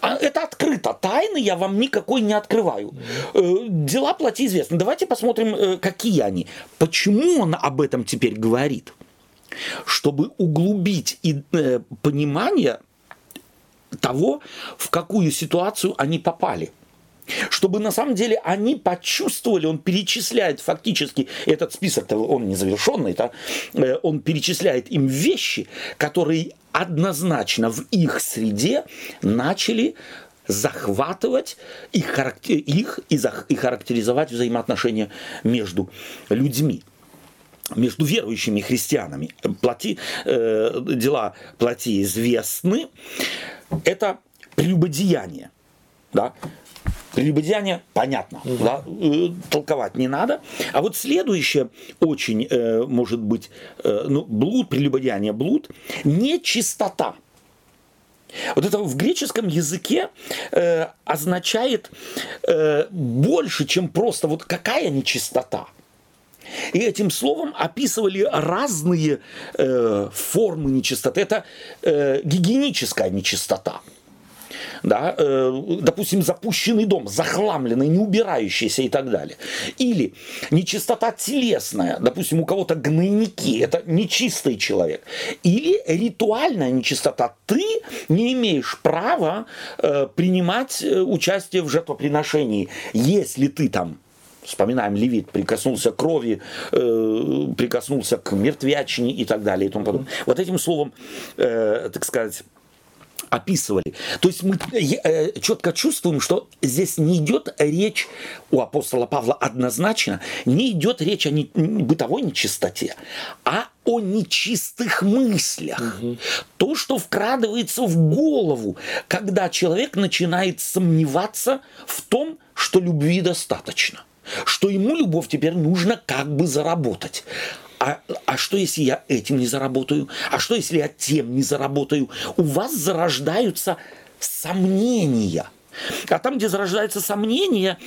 а, это открыто. Тайны я вам никакой не открываю. Э, дела плати известны. Давайте посмотрим, э, какие они. Почему он об этом теперь говорит? чтобы углубить и, понимание того, в какую ситуацию они попали – чтобы на самом деле они почувствовали, он перечисляет фактически, этот список он незавершенный, да, э, он перечисляет им вещи, которые однозначно в их среде начали захватывать их, и, характеризовать взаимоотношения между людьми между верующими христианами. Плати, э, дела плати известны. Это прелюбодеяние. Да? Прелюбодеяние понятно, угу. да, э, толковать не надо. А вот следующее очень э, может быть, э, ну, блуд, прелюбодеяние, блуд, нечистота. Вот это в греческом языке э, означает э, больше, чем просто вот какая нечистота. И этим словом описывали разные э, формы нечистоты. Это э, гигиеническая нечистота да, э, допустим, запущенный дом, захламленный, не убирающийся и так далее. Или нечистота телесная, допустим, у кого-то гнойники, это нечистый человек. Или ритуальная нечистота, ты не имеешь права э, принимать э, участие в жертвоприношении, если ты там вспоминаем Левит, прикоснулся к крови, э, прикоснулся к мертвячине и так далее и тому подобное. Вот этим словом, э, так сказать, описывали. То есть мы э, четко чувствуем, что здесь не идет речь у апостола Павла однозначно, не идет речь о не, бытовой нечистоте, а о нечистых мыслях. Угу. То, что вкрадывается в голову, когда человек начинает сомневаться в том, что любви достаточно что ему любовь теперь нужно как бы заработать а, а что если я этим не заработаю? А что если я тем не заработаю? У вас зарождаются сомнения. А там, где зарождаются сомнения,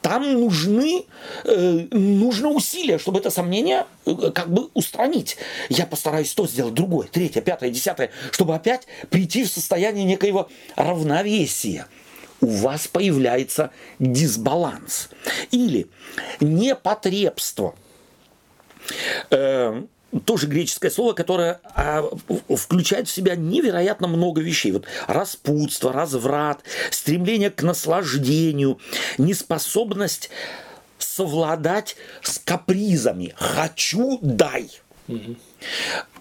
там нужны, э, нужно усилия, чтобы это сомнение э, как бы устранить. Я постараюсь то сделать, другое, третье, пятое, десятое, чтобы опять прийти в состояние некоего равновесия. У вас появляется дисбаланс. Или непотребство – тоже греческое слово, которое а, включает в себя невероятно много вещей. Вот распутство, разврат, стремление к наслаждению, неспособность совладать с капризами. Хочу, дай. Угу.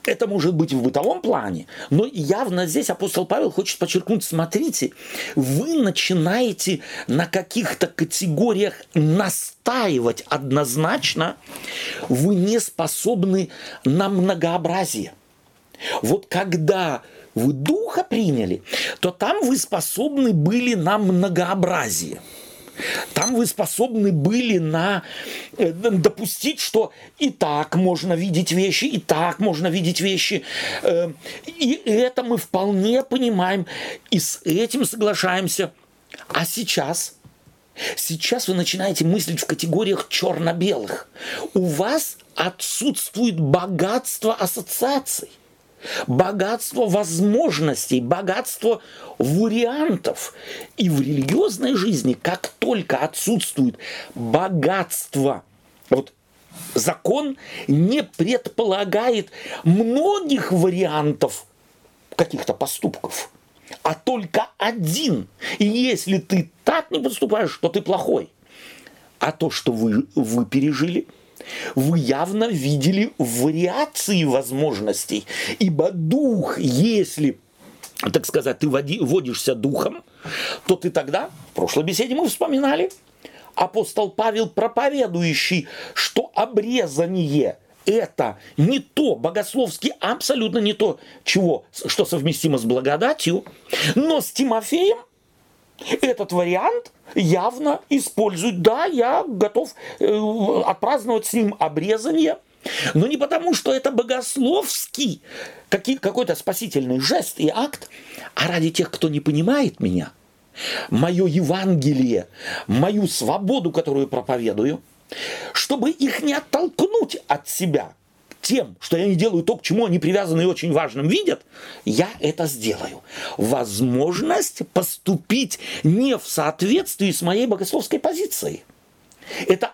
Это может быть в бытовом плане, но явно здесь апостол Павел хочет подчеркнуть, смотрите, вы начинаете на каких-то категориях настаивать однозначно, вы не способны на многообразие. Вот когда вы духа приняли, то там вы способны были на многообразие. Там вы способны были на э, допустить, что и так можно видеть вещи, и так можно видеть вещи. Э, и это мы вполне понимаем, и с этим соглашаемся. А сейчас Сейчас вы начинаете мыслить в категориях черно-белых. У вас отсутствует богатство ассоциаций богатство возможностей, богатство вариантов. И в религиозной жизни, как только отсутствует богатство, вот закон не предполагает многих вариантов каких-то поступков, а только один. И если ты так не поступаешь, то ты плохой. А то, что вы, вы пережили – вы явно видели вариации возможностей, ибо дух, если так сказать, ты води, водишься духом, то ты тогда, в прошлой беседе мы вспоминали, апостол Павел проповедующий, что обрезание это не то, богословски абсолютно не то, чего, что совместимо с благодатью, но с Тимофеем этот вариант явно используют. Да, я готов э, отпраздновать с ним обрезание, но не потому, что это богословский какой-то спасительный жест и акт, а ради тех, кто не понимает меня, мое Евангелие, мою свободу, которую проповедую, чтобы их не оттолкнуть от себя – тем, что я не делаю то, к чему они привязаны и очень важным видят, я это сделаю. Возможность поступить не в соответствии с моей богословской позицией. Это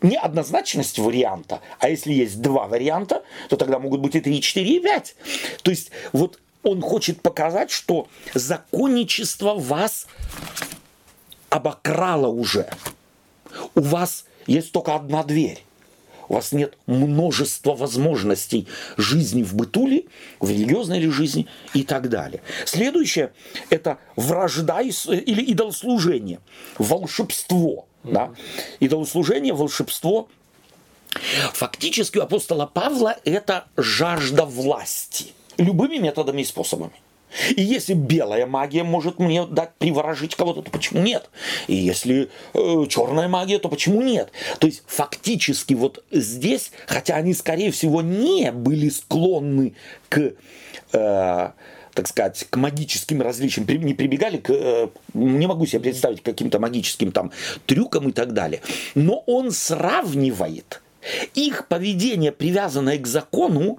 неоднозначность варианта, а если есть два варианта, то тогда могут быть и 3, и 4, и 5. То есть вот он хочет показать, что законничество вас обокрало уже. У вас есть только одна дверь. У вас нет множества возможностей жизни в бытуле, в религиозной ли жизни и так далее. Следующее – это вражда или идолослужение, волшебство. Да? Идолослужение, волшебство Фактически у апостола Павла это жажда власти любыми методами и способами. И если белая магия может мне дать приворожить кого-то, то почему нет? И если э, черная магия, то почему нет? То есть фактически вот здесь, хотя они скорее всего не были склонны к э, так сказать, к магическим различиям, не прибегали к, э, не могу себе представить, каким-то магическим там трюкам и так далее. Но он сравнивает их поведение, привязанное к закону,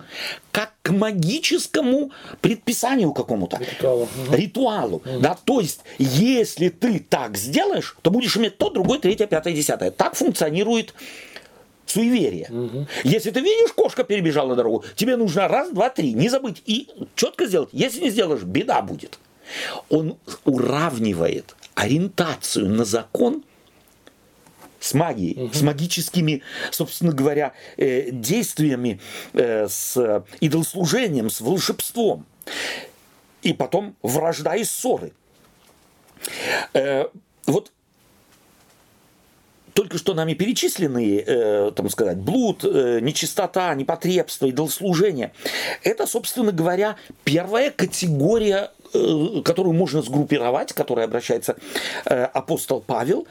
как к магическому предписанию какому-то. Ритуалу. Ритуалу. Угу. Да? То есть, если ты так сделаешь, то будешь иметь то, другое, третье, пятое, десятое. Так функционирует суеверие. Угу. Если ты видишь, кошка перебежала дорогу, тебе нужно раз, два, три, не забыть и четко сделать. Если не сделаешь, беда будет. Он уравнивает ориентацию на закон – с магией, угу. с магическими, собственно говоря, э, действиями, э, с идолслужением, с волшебством. И потом вражда и ссоры. Э, вот только что нами перечисленные, э, там сказать, блуд, э, нечистота, непотребство, идолслужение, это, собственно говоря, первая категория которую можно сгруппировать, к которой обращается э, апостол Павел,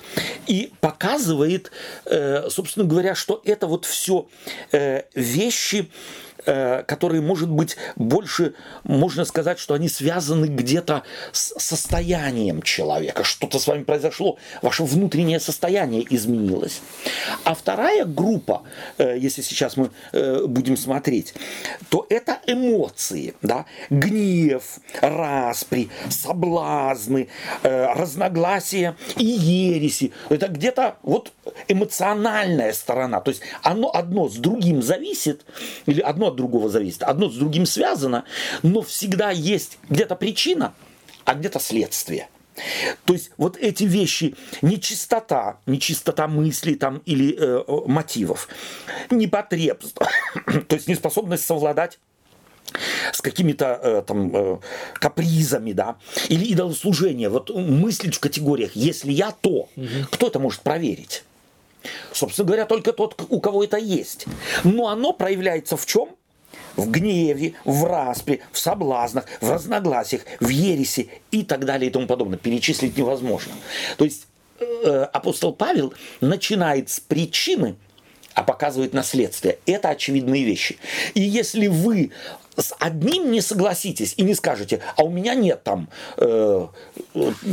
и показывает, э, собственно говоря, что это вот все вещи, Э, которые, может быть, больше, можно сказать, что они связаны где-то с состоянием человека. Что-то с вами произошло, ваше внутреннее состояние изменилось. А вторая группа, э, если сейчас мы э, будем смотреть, то это эмоции, да, гнев, распри, соблазны, разногласия и ереси. Это где-то вот эмоциональная сторона. То есть оно одно с другим зависит, или одно от другого зависит, одно с другим связано, но всегда есть где-то причина, а где-то следствие. То есть вот эти вещи, нечистота, нечистота мыслей там или э, мотивов, непотребство, (coughs) то есть неспособность совладать с какими-то э, там э, капризами, да, или идолослужение, вот мыслить в категориях, если я то, угу. кто это может проверить? Собственно говоря, только тот, у кого это есть. Но оно проявляется в чем? В гневе, в распре, в соблазнах, в разногласиях, в ересе и так далее и тому подобное. Перечислить невозможно. То есть э, апостол Павел начинает с причины, а показывает наследствие. Это очевидные вещи. И если вы с одним не согласитесь и не скажете, а у меня нет там э,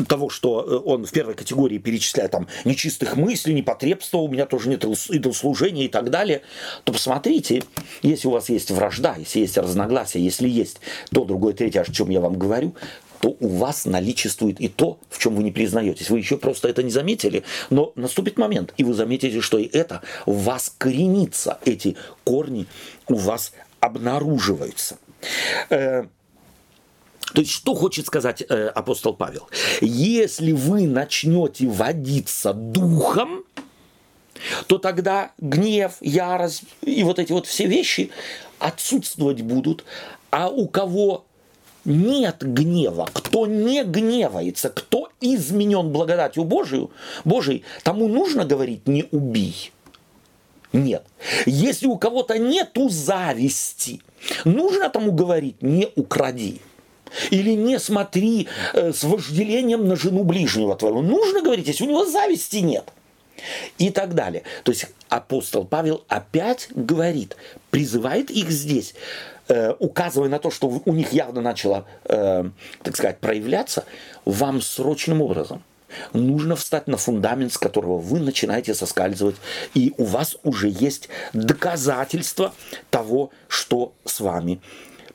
того, что э, он в первой категории перечисляет там нечистых мыслей, непотребства, у меня тоже нет идолслужения и так далее, то посмотрите, если у вас есть вражда, если есть разногласия, если есть то, другое, третье, о чем я вам говорю, то у вас наличествует и то, в чем вы не признаетесь. Вы еще просто это не заметили, но наступит момент, и вы заметите, что и это в вас коренится, эти корни у вас обнаруживаются. Э, то есть, что хочет сказать э, апостол Павел? Если вы начнете водиться духом, то тогда гнев, ярость и вот эти вот все вещи отсутствовать будут. А у кого нет гнева, кто не гневается, кто изменен благодатью Божию, Божией, тому нужно говорить «не убий». Нет. Если у кого-то нету зависти, нужно тому говорить «не укради». Или не смотри э, с вожделением на жену ближнего твоего. Нужно говорить, если у него зависти нет. И так далее. То есть апостол Павел опять говорит, призывает их здесь, э, указывая на то, что у них явно начало, э, так сказать, проявляться, вам срочным образом нужно встать на фундамент, с которого вы начинаете соскальзывать, и у вас уже есть доказательства того, что с вами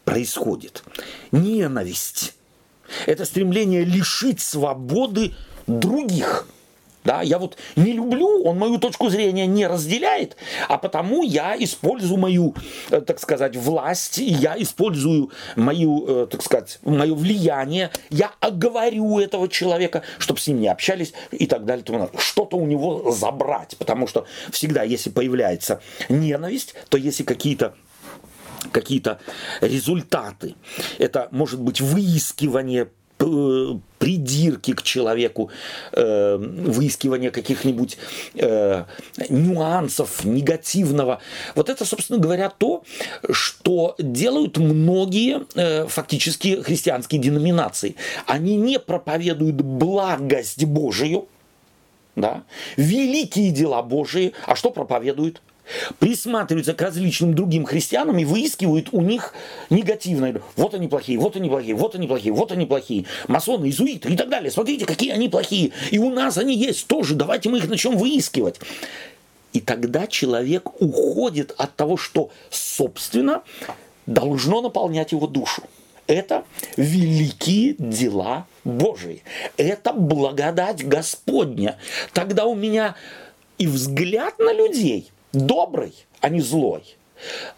происходит. Ненависть – это стремление лишить свободы других. Да, я вот не люблю, он мою точку зрения не разделяет, а потому я использую мою, э, так сказать, власть, я использую мою, э, так сказать, мое влияние, я оговорю этого человека, чтобы с ним не общались и так далее. Что-то у него забрать, потому что всегда, если появляется ненависть, то если какие-то какие-то результаты. Это может быть выискивание придирки к человеку, э, выискивание каких-нибудь э, нюансов негативного. Вот это, собственно говоря, то, что делают многие э, фактически христианские деноминации. Они не проповедуют благость Божию, да, великие дела Божии, а что проповедуют? Присматриваются к различным другим христианам и выискивают у них негативное. Вот они плохие, вот они плохие, вот они плохие, вот они плохие. Масоны, изуиты и так далее. Смотрите, какие они плохие. И у нас они есть тоже. Давайте мы их начнем выискивать. И тогда человек уходит от того, что, собственно, должно наполнять его душу. Это великие дела Божии. Это благодать Господня. Тогда у меня и взгляд на людей – добрый, а не злой,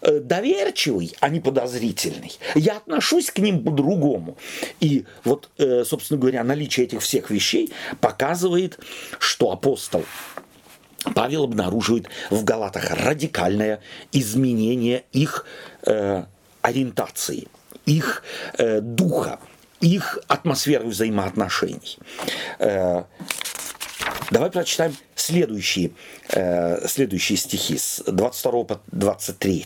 э, доверчивый, а не подозрительный. Я отношусь к ним по-другому. И вот, э, собственно говоря, наличие этих всех вещей показывает, что апостол Павел обнаруживает в Галатах радикальное изменение их э, ориентации, их э, духа, их атмосферы взаимоотношений. Э, Давай прочитаем следующие, э, следующие стихи с 22 по 23.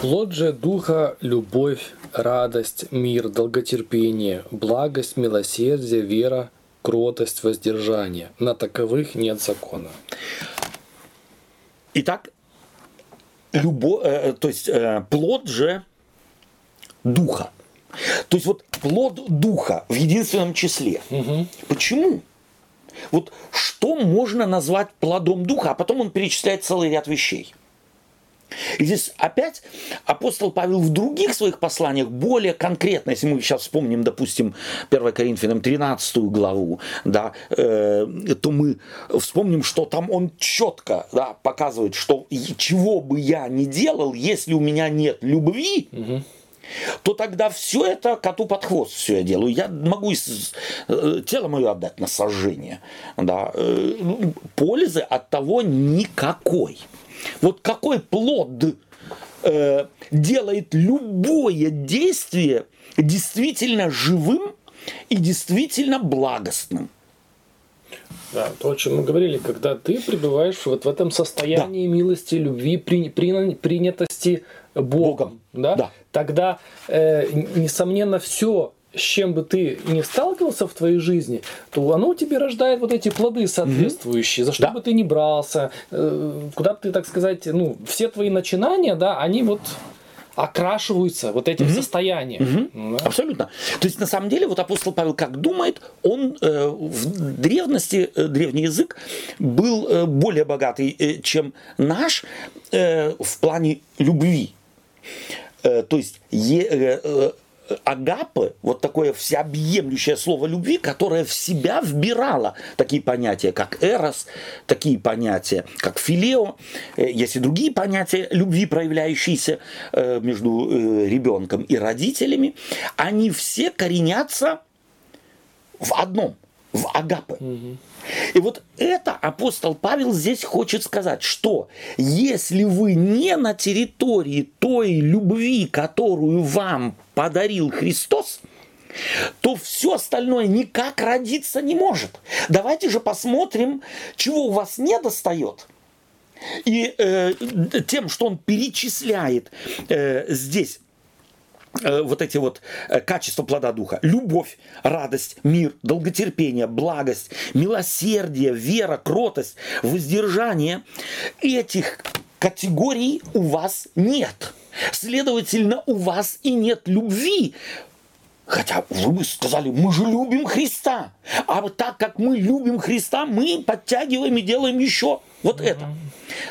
Плод же Духа – любовь, радость, мир, долготерпение, благость, милосердие, вера, кротость, воздержание. На таковых нет закона. Итак, любо, э, то есть э, плод же Духа. То есть вот плод Духа в единственном числе. Угу. Почему? Вот что можно назвать плодом духа, а потом он перечисляет целый ряд вещей. И здесь опять апостол Павел в других своих посланиях более конкретно, если мы сейчас вспомним, допустим, 1 Коринфянам 13 главу, да, э, то мы вспомним, что там он четко да, показывает, что чего бы я ни делал, если у меня нет любви, угу то тогда все это коту под хвост все я делаю. Я могу э, тело мое отдать на сожжение. Да. Э, пользы от того никакой. Вот какой плод э, делает любое действие действительно живым и действительно благостным. Да, то, о чем мы говорили, когда ты пребываешь вот в этом состоянии да. милости, любви, при, при, принятости Богом, Богом. Да? Да. Тогда, э, несомненно, все с чем бы ты не сталкивался в твоей жизни, то оно тебе рождает вот эти плоды соответствующие, mm-hmm. за что да. бы ты ни брался, э, куда бы ты, так сказать, ну, все твои начинания, да, они вот окрашиваются вот этим mm-hmm. состоянием. Mm-hmm. Да? Абсолютно. То есть, на самом деле, вот апостол Павел как думает, он э, в древности, э, древний язык был э, более богатый, э, чем наш э, в плане любви. Э, то есть, э, э, агапы, вот такое всеобъемлющее слово любви, которое в себя вбирало такие понятия, как эрос, такие понятия, как филео, есть и другие понятия любви, проявляющиеся между ребенком и родителями, они все коренятся в одном, в агапы. Угу. И вот это апостол Павел здесь хочет сказать, что если вы не на территории той любви, которую вам подарил Христос, то все остальное никак родиться не может. Давайте же посмотрим, чего у вас не достает. И э, тем, что он перечисляет э, здесь вот эти вот э, качества плода духа. Любовь, радость, мир, долготерпение, благость, милосердие, вера, кротость, воздержание. Этих категорий у вас нет. Следовательно, у вас и нет любви. Хотя вы бы сказали, мы же любим Христа. А так как мы любим Христа, мы подтягиваем и делаем еще вот это.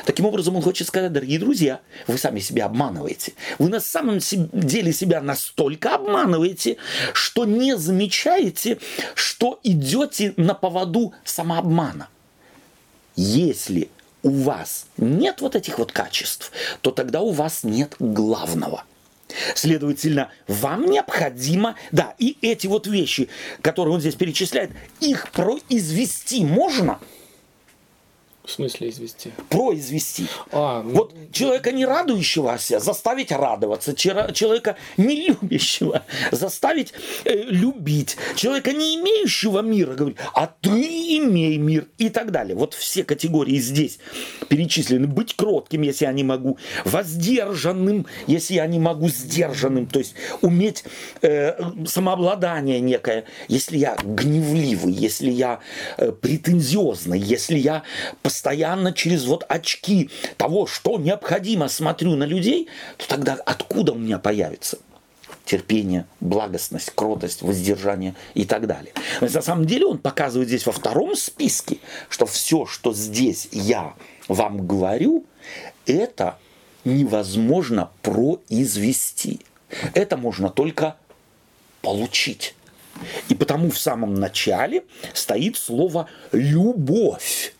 Таким образом, он хочет сказать, дорогие друзья, вы сами себя обманываете. Вы на самом деле себя настолько обманываете, что не замечаете, что идете на поводу самообмана. если у вас нет вот этих вот качеств, то тогда у вас нет главного. Следовательно, вам необходимо, да, и эти вот вещи, которые он здесь перечисляет, их произвести можно – в смысле извести? Произвести. А, ну... Вот человека не радующегося заставить радоваться, человека не любящего заставить э, любить, человека не имеющего мира говорить, а ты имей мир и так далее. Вот все категории здесь перечислены. Быть кротким, если я не могу, воздержанным, если я не могу, сдержанным, то есть уметь э, самообладание некое, если я гневливый, если я э, претензиозный, если я постоянно через вот очки того, что необходимо, смотрю на людей, то тогда откуда у меня появится терпение, благостность, кротость, воздержание и так далее. То есть, на самом деле он показывает здесь во втором списке, что все, что здесь я вам говорю, это невозможно произвести. Это можно только получить. И потому в самом начале стоит слово «любовь».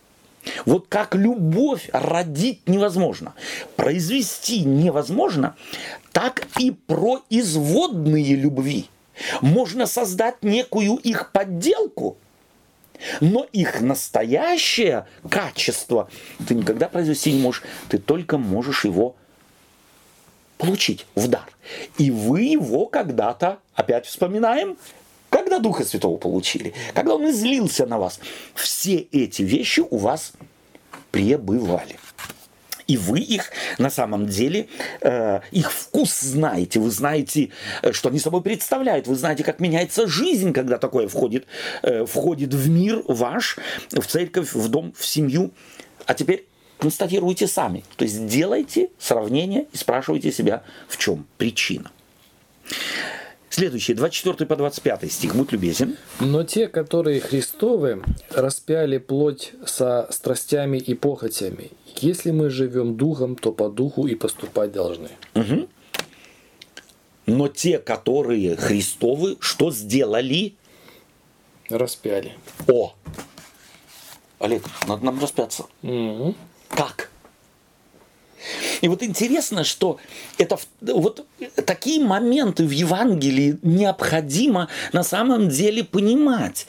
Вот как любовь родить невозможно, произвести невозможно, так и производные любви. Можно создать некую их подделку, но их настоящее качество ты никогда произвести не можешь, ты только можешь его получить в дар. И вы его когда-то, опять вспоминаем, когда Духа Святого получили? Когда Он излился на вас? Все эти вещи у вас пребывали. И вы их на самом деле, э, их вкус знаете, вы знаете, э, что они собой представляют, вы знаете, как меняется жизнь, когда такое входит, э, входит в мир ваш, в церковь, в дом, в семью. А теперь констатируйте сами, то есть делайте сравнение и спрашивайте себя, в чем причина. Следующий, 24 по 25 стих, будь любезен. «Но те, которые Христовы, распяли плоть со страстями и похотями. Если мы живем духом, то по духу и поступать должны». Угу. Но те, которые Христовы, что сделали? Распяли. О! Олег, надо нам распяться. Угу. Как? И вот интересно, что это вот такие моменты в Евангелии необходимо на самом деле понимать.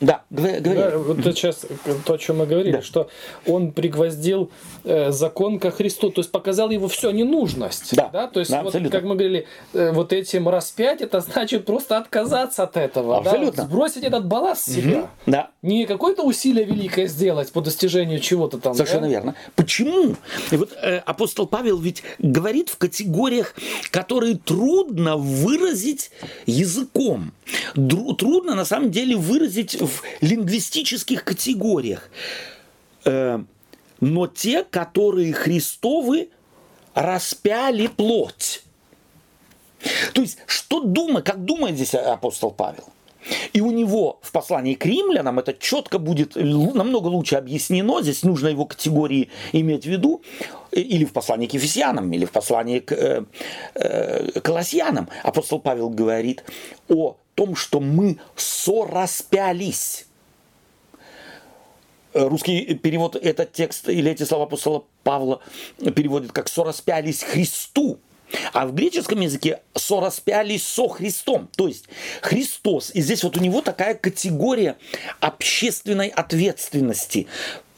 Да, говори. Да, вот сейчас то, о чем мы говорили, да. что он пригвоздил э, закон ко Христу, то есть показал его все ненужность. Да, да? то есть да, вот, как мы говорили, э, вот этим распять, это значит просто отказаться от этого, абсолютно. Да? сбросить этот балласт с себя. Угу. Да. Не какое-то усилие великое сделать по достижению чего-то там. Совершенно да? верно. Почему? И вот э, апостол Павел ведь говорит в категориях, которые трудно выразить языком. Трудно на самом деле выразить в лингвистических категориях. Э, но те, которые Христовы распяли плоть. То есть, что думает, как думает здесь апостол Павел? И у него в послании к римлянам это четко будет намного лучше объяснено. Здесь нужно его категории иметь в виду. Или в послании к Ефесянам, или в послании к э, э, Колосьянам. Апостол Павел говорит о том, что мы сораспялись. Русский перевод этот текст или эти слова апостола Павла переводит как «сораспялись Христу». А в греческом языке сораспялись со Христом. То есть Христос. И здесь вот у него такая категория общественной ответственности.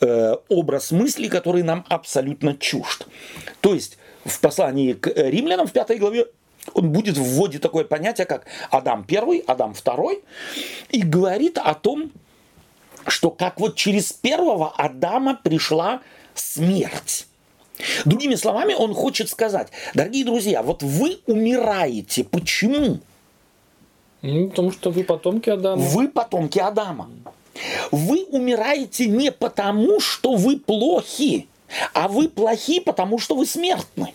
Э, образ мысли, который нам абсолютно чужд. То есть в послании к римлянам в пятой главе он будет вводить такое понятие, как Адам первый, Адам второй, и говорит о том, что как вот через первого Адама пришла смерть. Другими словами, он хочет сказать, дорогие друзья, вот вы умираете. Почему? Ну, потому что вы потомки Адама. Вы потомки Адама. Вы умираете не потому, что вы плохи, а вы плохи, потому что вы смертны.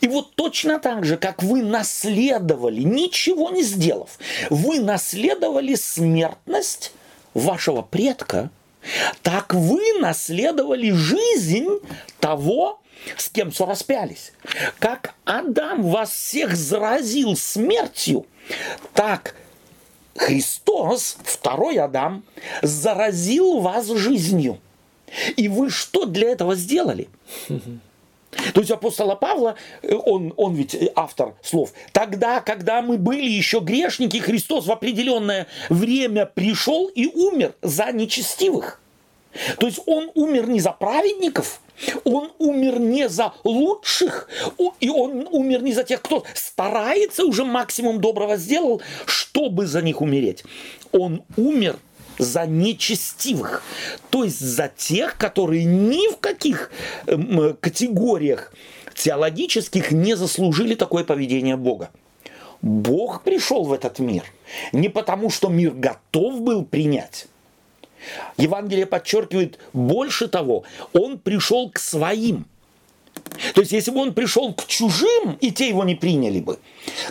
И вот точно так же, как вы наследовали, ничего не сделав, вы наследовали смертность вашего предка, так вы наследовали жизнь того, с кем сораспялись. Как Адам вас всех заразил смертью, так Христос, второй Адам, заразил вас жизнью. И вы что для этого сделали? То есть апостола Павла, э, он, он ведь автор слов, тогда, когда мы были еще грешники, Христос в определенное время пришел и умер за нечестивых. То есть он умер не за праведников, он умер не за лучших, и он умер не за тех, кто старается, уже максимум доброго сделал, чтобы за них умереть. Он умер за нечестивых, то есть за тех, которые ни в каких эм, категориях теологических не заслужили такое поведение Бога. Бог пришел в этот мир не потому, что мир готов был принять. Евангелие подчеркивает больше того, он пришел к своим – то есть, если бы он пришел к чужим, и те его не приняли бы,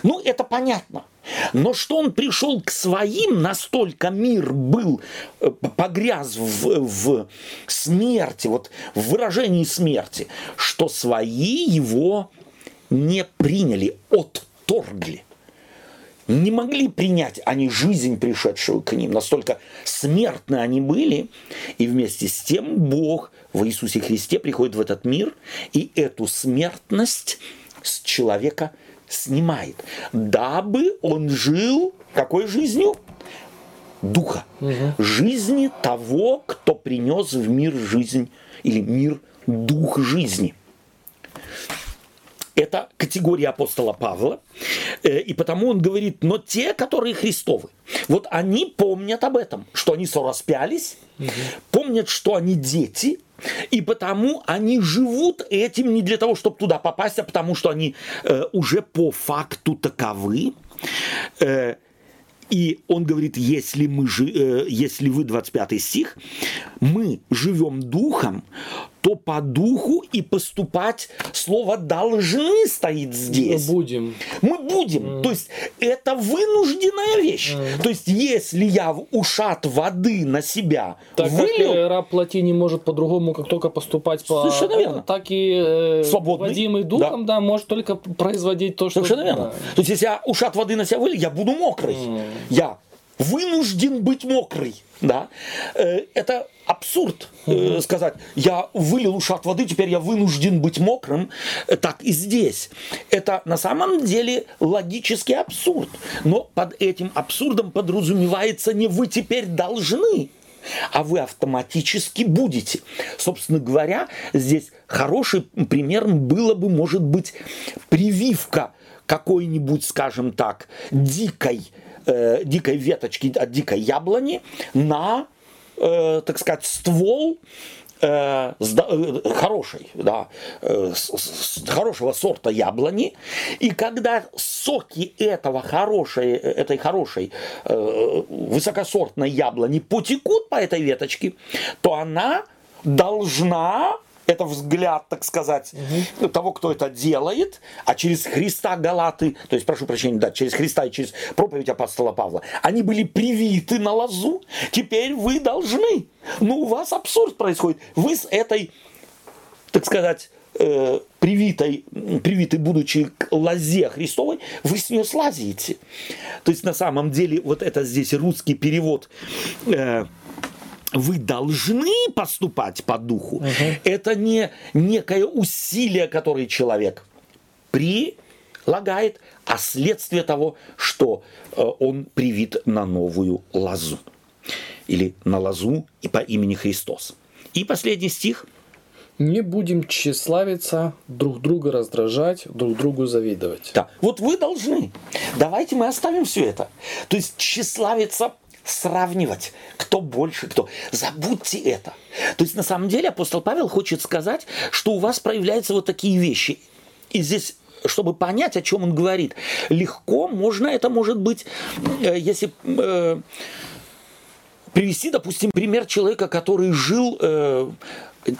ну, это понятно. Но что он пришел к своим, настолько мир был э, погряз в, в смерти, вот в выражении смерти, что свои его не приняли, отторгли не могли принять они жизнь, пришедшую к ним. Настолько смертны они были. И вместе с тем Бог в Иисусе Христе приходит в этот мир и эту смертность с человека снимает, дабы он жил какой жизнью? Духа. Угу. Жизни того, кто принес в мир жизнь или мир дух жизни. Это категория апостола Павла. Э, и потому он говорит, но те, которые Христовы, вот они помнят об этом, что они сораспялись, угу. помнят, что они дети, и потому они живут этим не для того, чтобы туда попасть, а потому что они э, уже по факту таковы. Э, и он говорит, если, мы, э, если вы, 25 стих, мы живем духом, то по духу и поступать слово должны стоит здесь. Мы будем. Мы будем. Mm. То есть это вынужденная вещь. Mm. То есть если я в ушат воды на себя так вылил... как раб плоти не может по-другому, как только поступать по... Совершенно верно. Так и э, Свободный. водимый духом, да. да, может только производить то, что... Совершенно верно. Да. То есть если я ушат воды на себя вылил, я буду мокрый. Mm. Я вынужден быть мокрый. Да? Э, это абсурд угу. сказать, я вылил ушат воды, теперь я вынужден быть мокрым. Э, так и здесь. Это на самом деле логический абсурд. Но под этим абсурдом подразумевается не вы теперь должны, а вы автоматически будете. Собственно говоря, здесь хороший пример было бы, может быть, прививка какой-нибудь, скажем так, дикой э, дикой веточки от дикой яблони на, э, так сказать, ствол э, э хорошей, да, э, с, с, хорошего сорта яблони, и когда соки этого хорошей, этой хорошей э, высокосортной яблони потекут по этой веточке, то она должна это взгляд, так сказать, угу. того, кто это делает, а через Христа Галаты, то есть, прошу прощения, да, через Христа и через проповедь апостола Павла, они были привиты на лозу, теперь вы должны. Ну, у вас абсурд происходит. Вы с этой, так сказать, э, привитой, привитой, будучи к лозе Христовой, вы с нее слазите. То есть, на самом деле, вот это здесь русский перевод э, вы должны поступать по духу. Угу. Это не некое усилие, которое человек прилагает, а следствие того, что э, он привит на новую лазу. Или на лазу и по имени Христос. И последний стих. Не будем тщеславиться, друг друга раздражать, друг другу завидовать. Да, вот вы должны. Давайте мы оставим все это. То есть тщеславиться сравнивать, кто больше, кто. Забудьте это. То есть на самом деле апостол Павел хочет сказать, что у вас проявляются вот такие вещи. И здесь чтобы понять, о чем он говорит, легко можно, это может быть, э, если э, привести, допустим, пример человека, который жил э,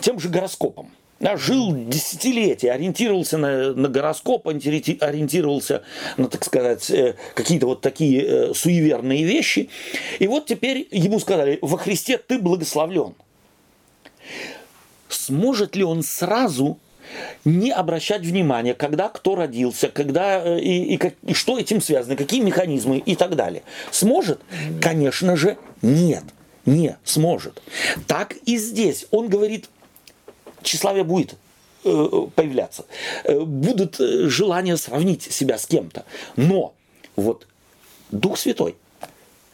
тем же гороскопом жил десятилетия, ориентировался на, на гороскоп, ориентировался на, так сказать, э, какие-то вот такие э, суеверные вещи. И вот теперь ему сказали, во Христе ты благословлен. Сможет ли он сразу не обращать внимания, когда кто родился, когда э, и, и, и что этим связано, какие механизмы и так далее. Сможет? Конечно же, нет. Не сможет. Так и здесь. Он говорит, тщеславие будет э, появляться. Э, будут желания сравнить себя с кем-то. Но вот Дух Святой,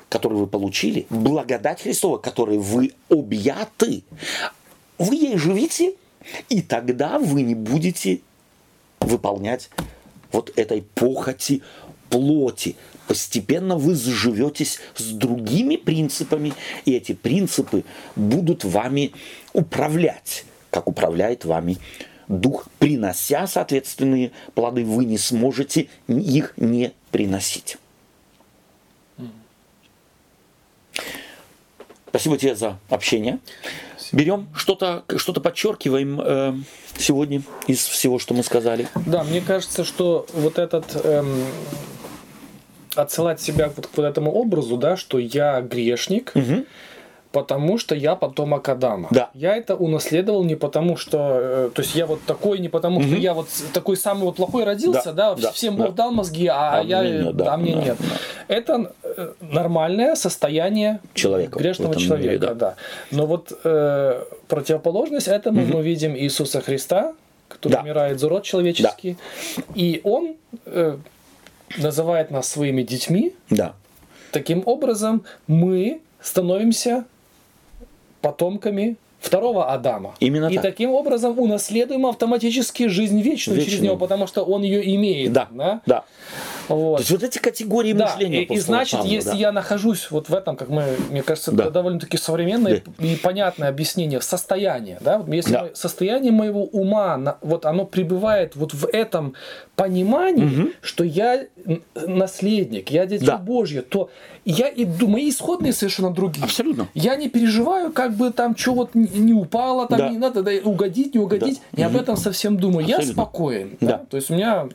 который вы получили, благодать Христова, которой вы объяты, вы ей живите, и тогда вы не будете выполнять вот этой похоти плоти. Постепенно вы заживетесь с другими принципами, и эти принципы будут вами управлять, как управляет вами Дух, принося соответственные плоды, вы не сможете их не приносить. Спасибо тебе за общение. Берем что-то, что-то подчеркиваем э, сегодня из всего, что мы сказали. Да, мне кажется, что вот этот эм, отсылать себя вот к вот этому образу, да, что я грешник. Угу потому что я потомок Адама. Да. Я это унаследовал не потому, что... Э, то есть я вот такой, не потому, угу. что я вот такой самый вот плохой родился, да, да, всем Бог да. дал мозги, а, а я... Мне да, а мне да, нет. Да. Это э, нормальное состояние человека, грешного человека, мире, да. да. Но вот э, противоположность этому угу. мы видим Иисуса Христа, который да. умирает за род человеческий, да. и Он э, называет нас своими детьми. Да. Таким образом, мы становимся потомками второго Адама. Именно и так. таким образом унаследуем автоматически жизнь вечную, вечную. через него, потому что он ее имеет. Да. Да. да. Вот. То есть вот эти категории да. мышления. И, и значит, Павла, если да. я нахожусь вот в этом, как мы, мне кажется, да. довольно-таки современное да. и понятное объяснение состояние, да, вот если да. состояние моего ума, вот оно пребывает вот в этом понимании, угу. что я наследник, я дитя да. Божье, то я и мои исходные совершенно другие. Абсолютно. Я не переживаю, как бы там что вот не упало, там да. не надо да, угодить, не угодить. Да. Не угу. об этом совсем думаю. Абсолютно. Я спокоен. Да. Да? То есть у меня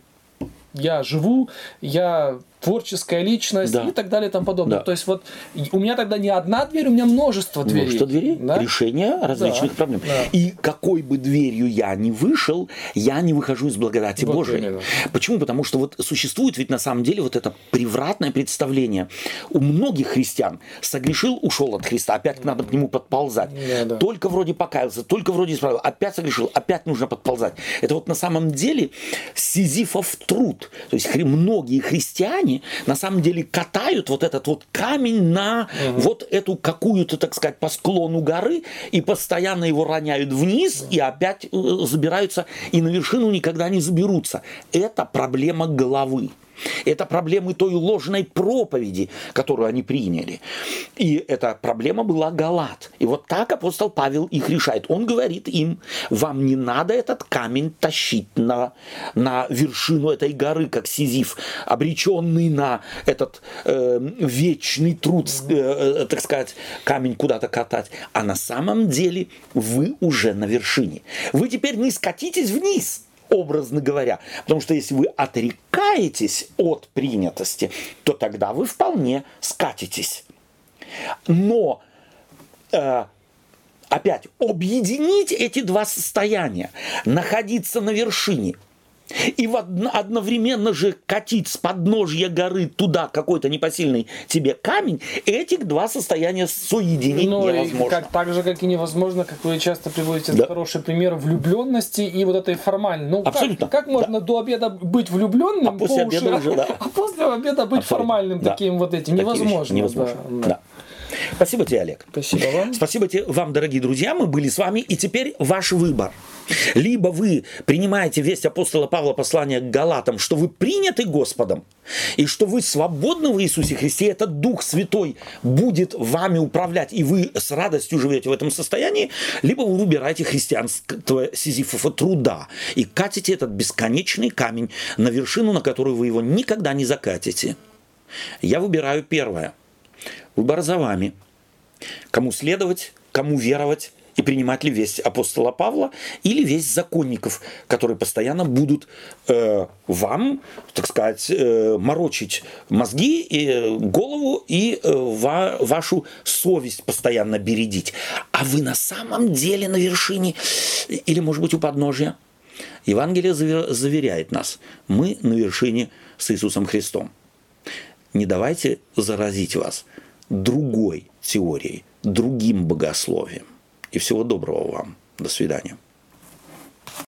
я живу, я творческая личность да. и так далее и тому подобное. Да. То есть вот у меня тогда не одна дверь, у меня множество дверей. Множество дверей, да? решение различных да. проблем. Да. И какой бы дверью я ни вышел, я не выхожу из благодати вот Божией. Именно. Почему? Потому что вот существует ведь на самом деле вот это превратное представление. У многих христиан согрешил, ушел от Христа, опять надо к нему подползать. Да, да. Только вроде покаялся, только вроде исправил, опять согрешил, опять нужно подползать. Это вот на самом деле сизифов труд. То есть многие христиане они на самом деле катают вот этот вот камень на угу. вот эту какую-то, так сказать, по склону горы и постоянно его роняют вниз и опять э, забираются и на вершину никогда не заберутся. Это проблема головы. Это проблемы той ложной проповеди, которую они приняли. И эта проблема была Галат. И вот так апостол Павел их решает. Он говорит им, вам не надо этот камень тащить на, на вершину этой горы, как Сизиф, обреченный на этот э, вечный труд, э, э, так сказать, камень куда-то катать. А на самом деле вы уже на вершине. Вы теперь не скатитесь вниз – образно говоря. Потому что если вы отрекаетесь от принятости, то тогда вы вполне скатитесь. Но э, опять объединить эти два состояния, находиться на вершине – и в одно, одновременно же катить с подножья горы туда какой-то непосильный тебе камень, этих два состояния соединить ну, невозможно. Как, так же, как и невозможно, как вы часто приводите да. хороший пример влюбленности и вот этой формальной. Ну, Абсолютно. Как, как можно да. до обеда быть влюбленным, а после обеда уже, да. (laughs) а после обеда быть Абсолютно. формальным да. таким вот этим? Невозможно. Невозможно. Да. Да. Спасибо тебе, Олег. Спасибо вам. Спасибо тебе, вам, дорогие друзья. Мы были с вами. И теперь ваш выбор. Либо вы принимаете весть апостола Павла послания к Галатам, что вы приняты Господом, и что вы свободны в Иисусе Христе, и этот Дух Святой будет вами управлять, и вы с радостью живете в этом состоянии, либо вы выбираете христианство Сизифова труда и катите этот бесконечный камень на вершину, на которую вы его никогда не закатите. Я выбираю первое. Выбор за вами. Кому следовать, кому веровать, и принимать ли весть апостола Павла или весть законников, которые постоянно будут э, вам, так сказать, э, морочить мозги, и, э, голову и э, ва, вашу совесть постоянно бередить. А вы на самом деле на вершине или, может быть, у подножия? Евангелие заверяет нас, мы на вершине с Иисусом Христом. Не давайте заразить вас другой теорией, другим богословием. И всего доброго вам. До свидания.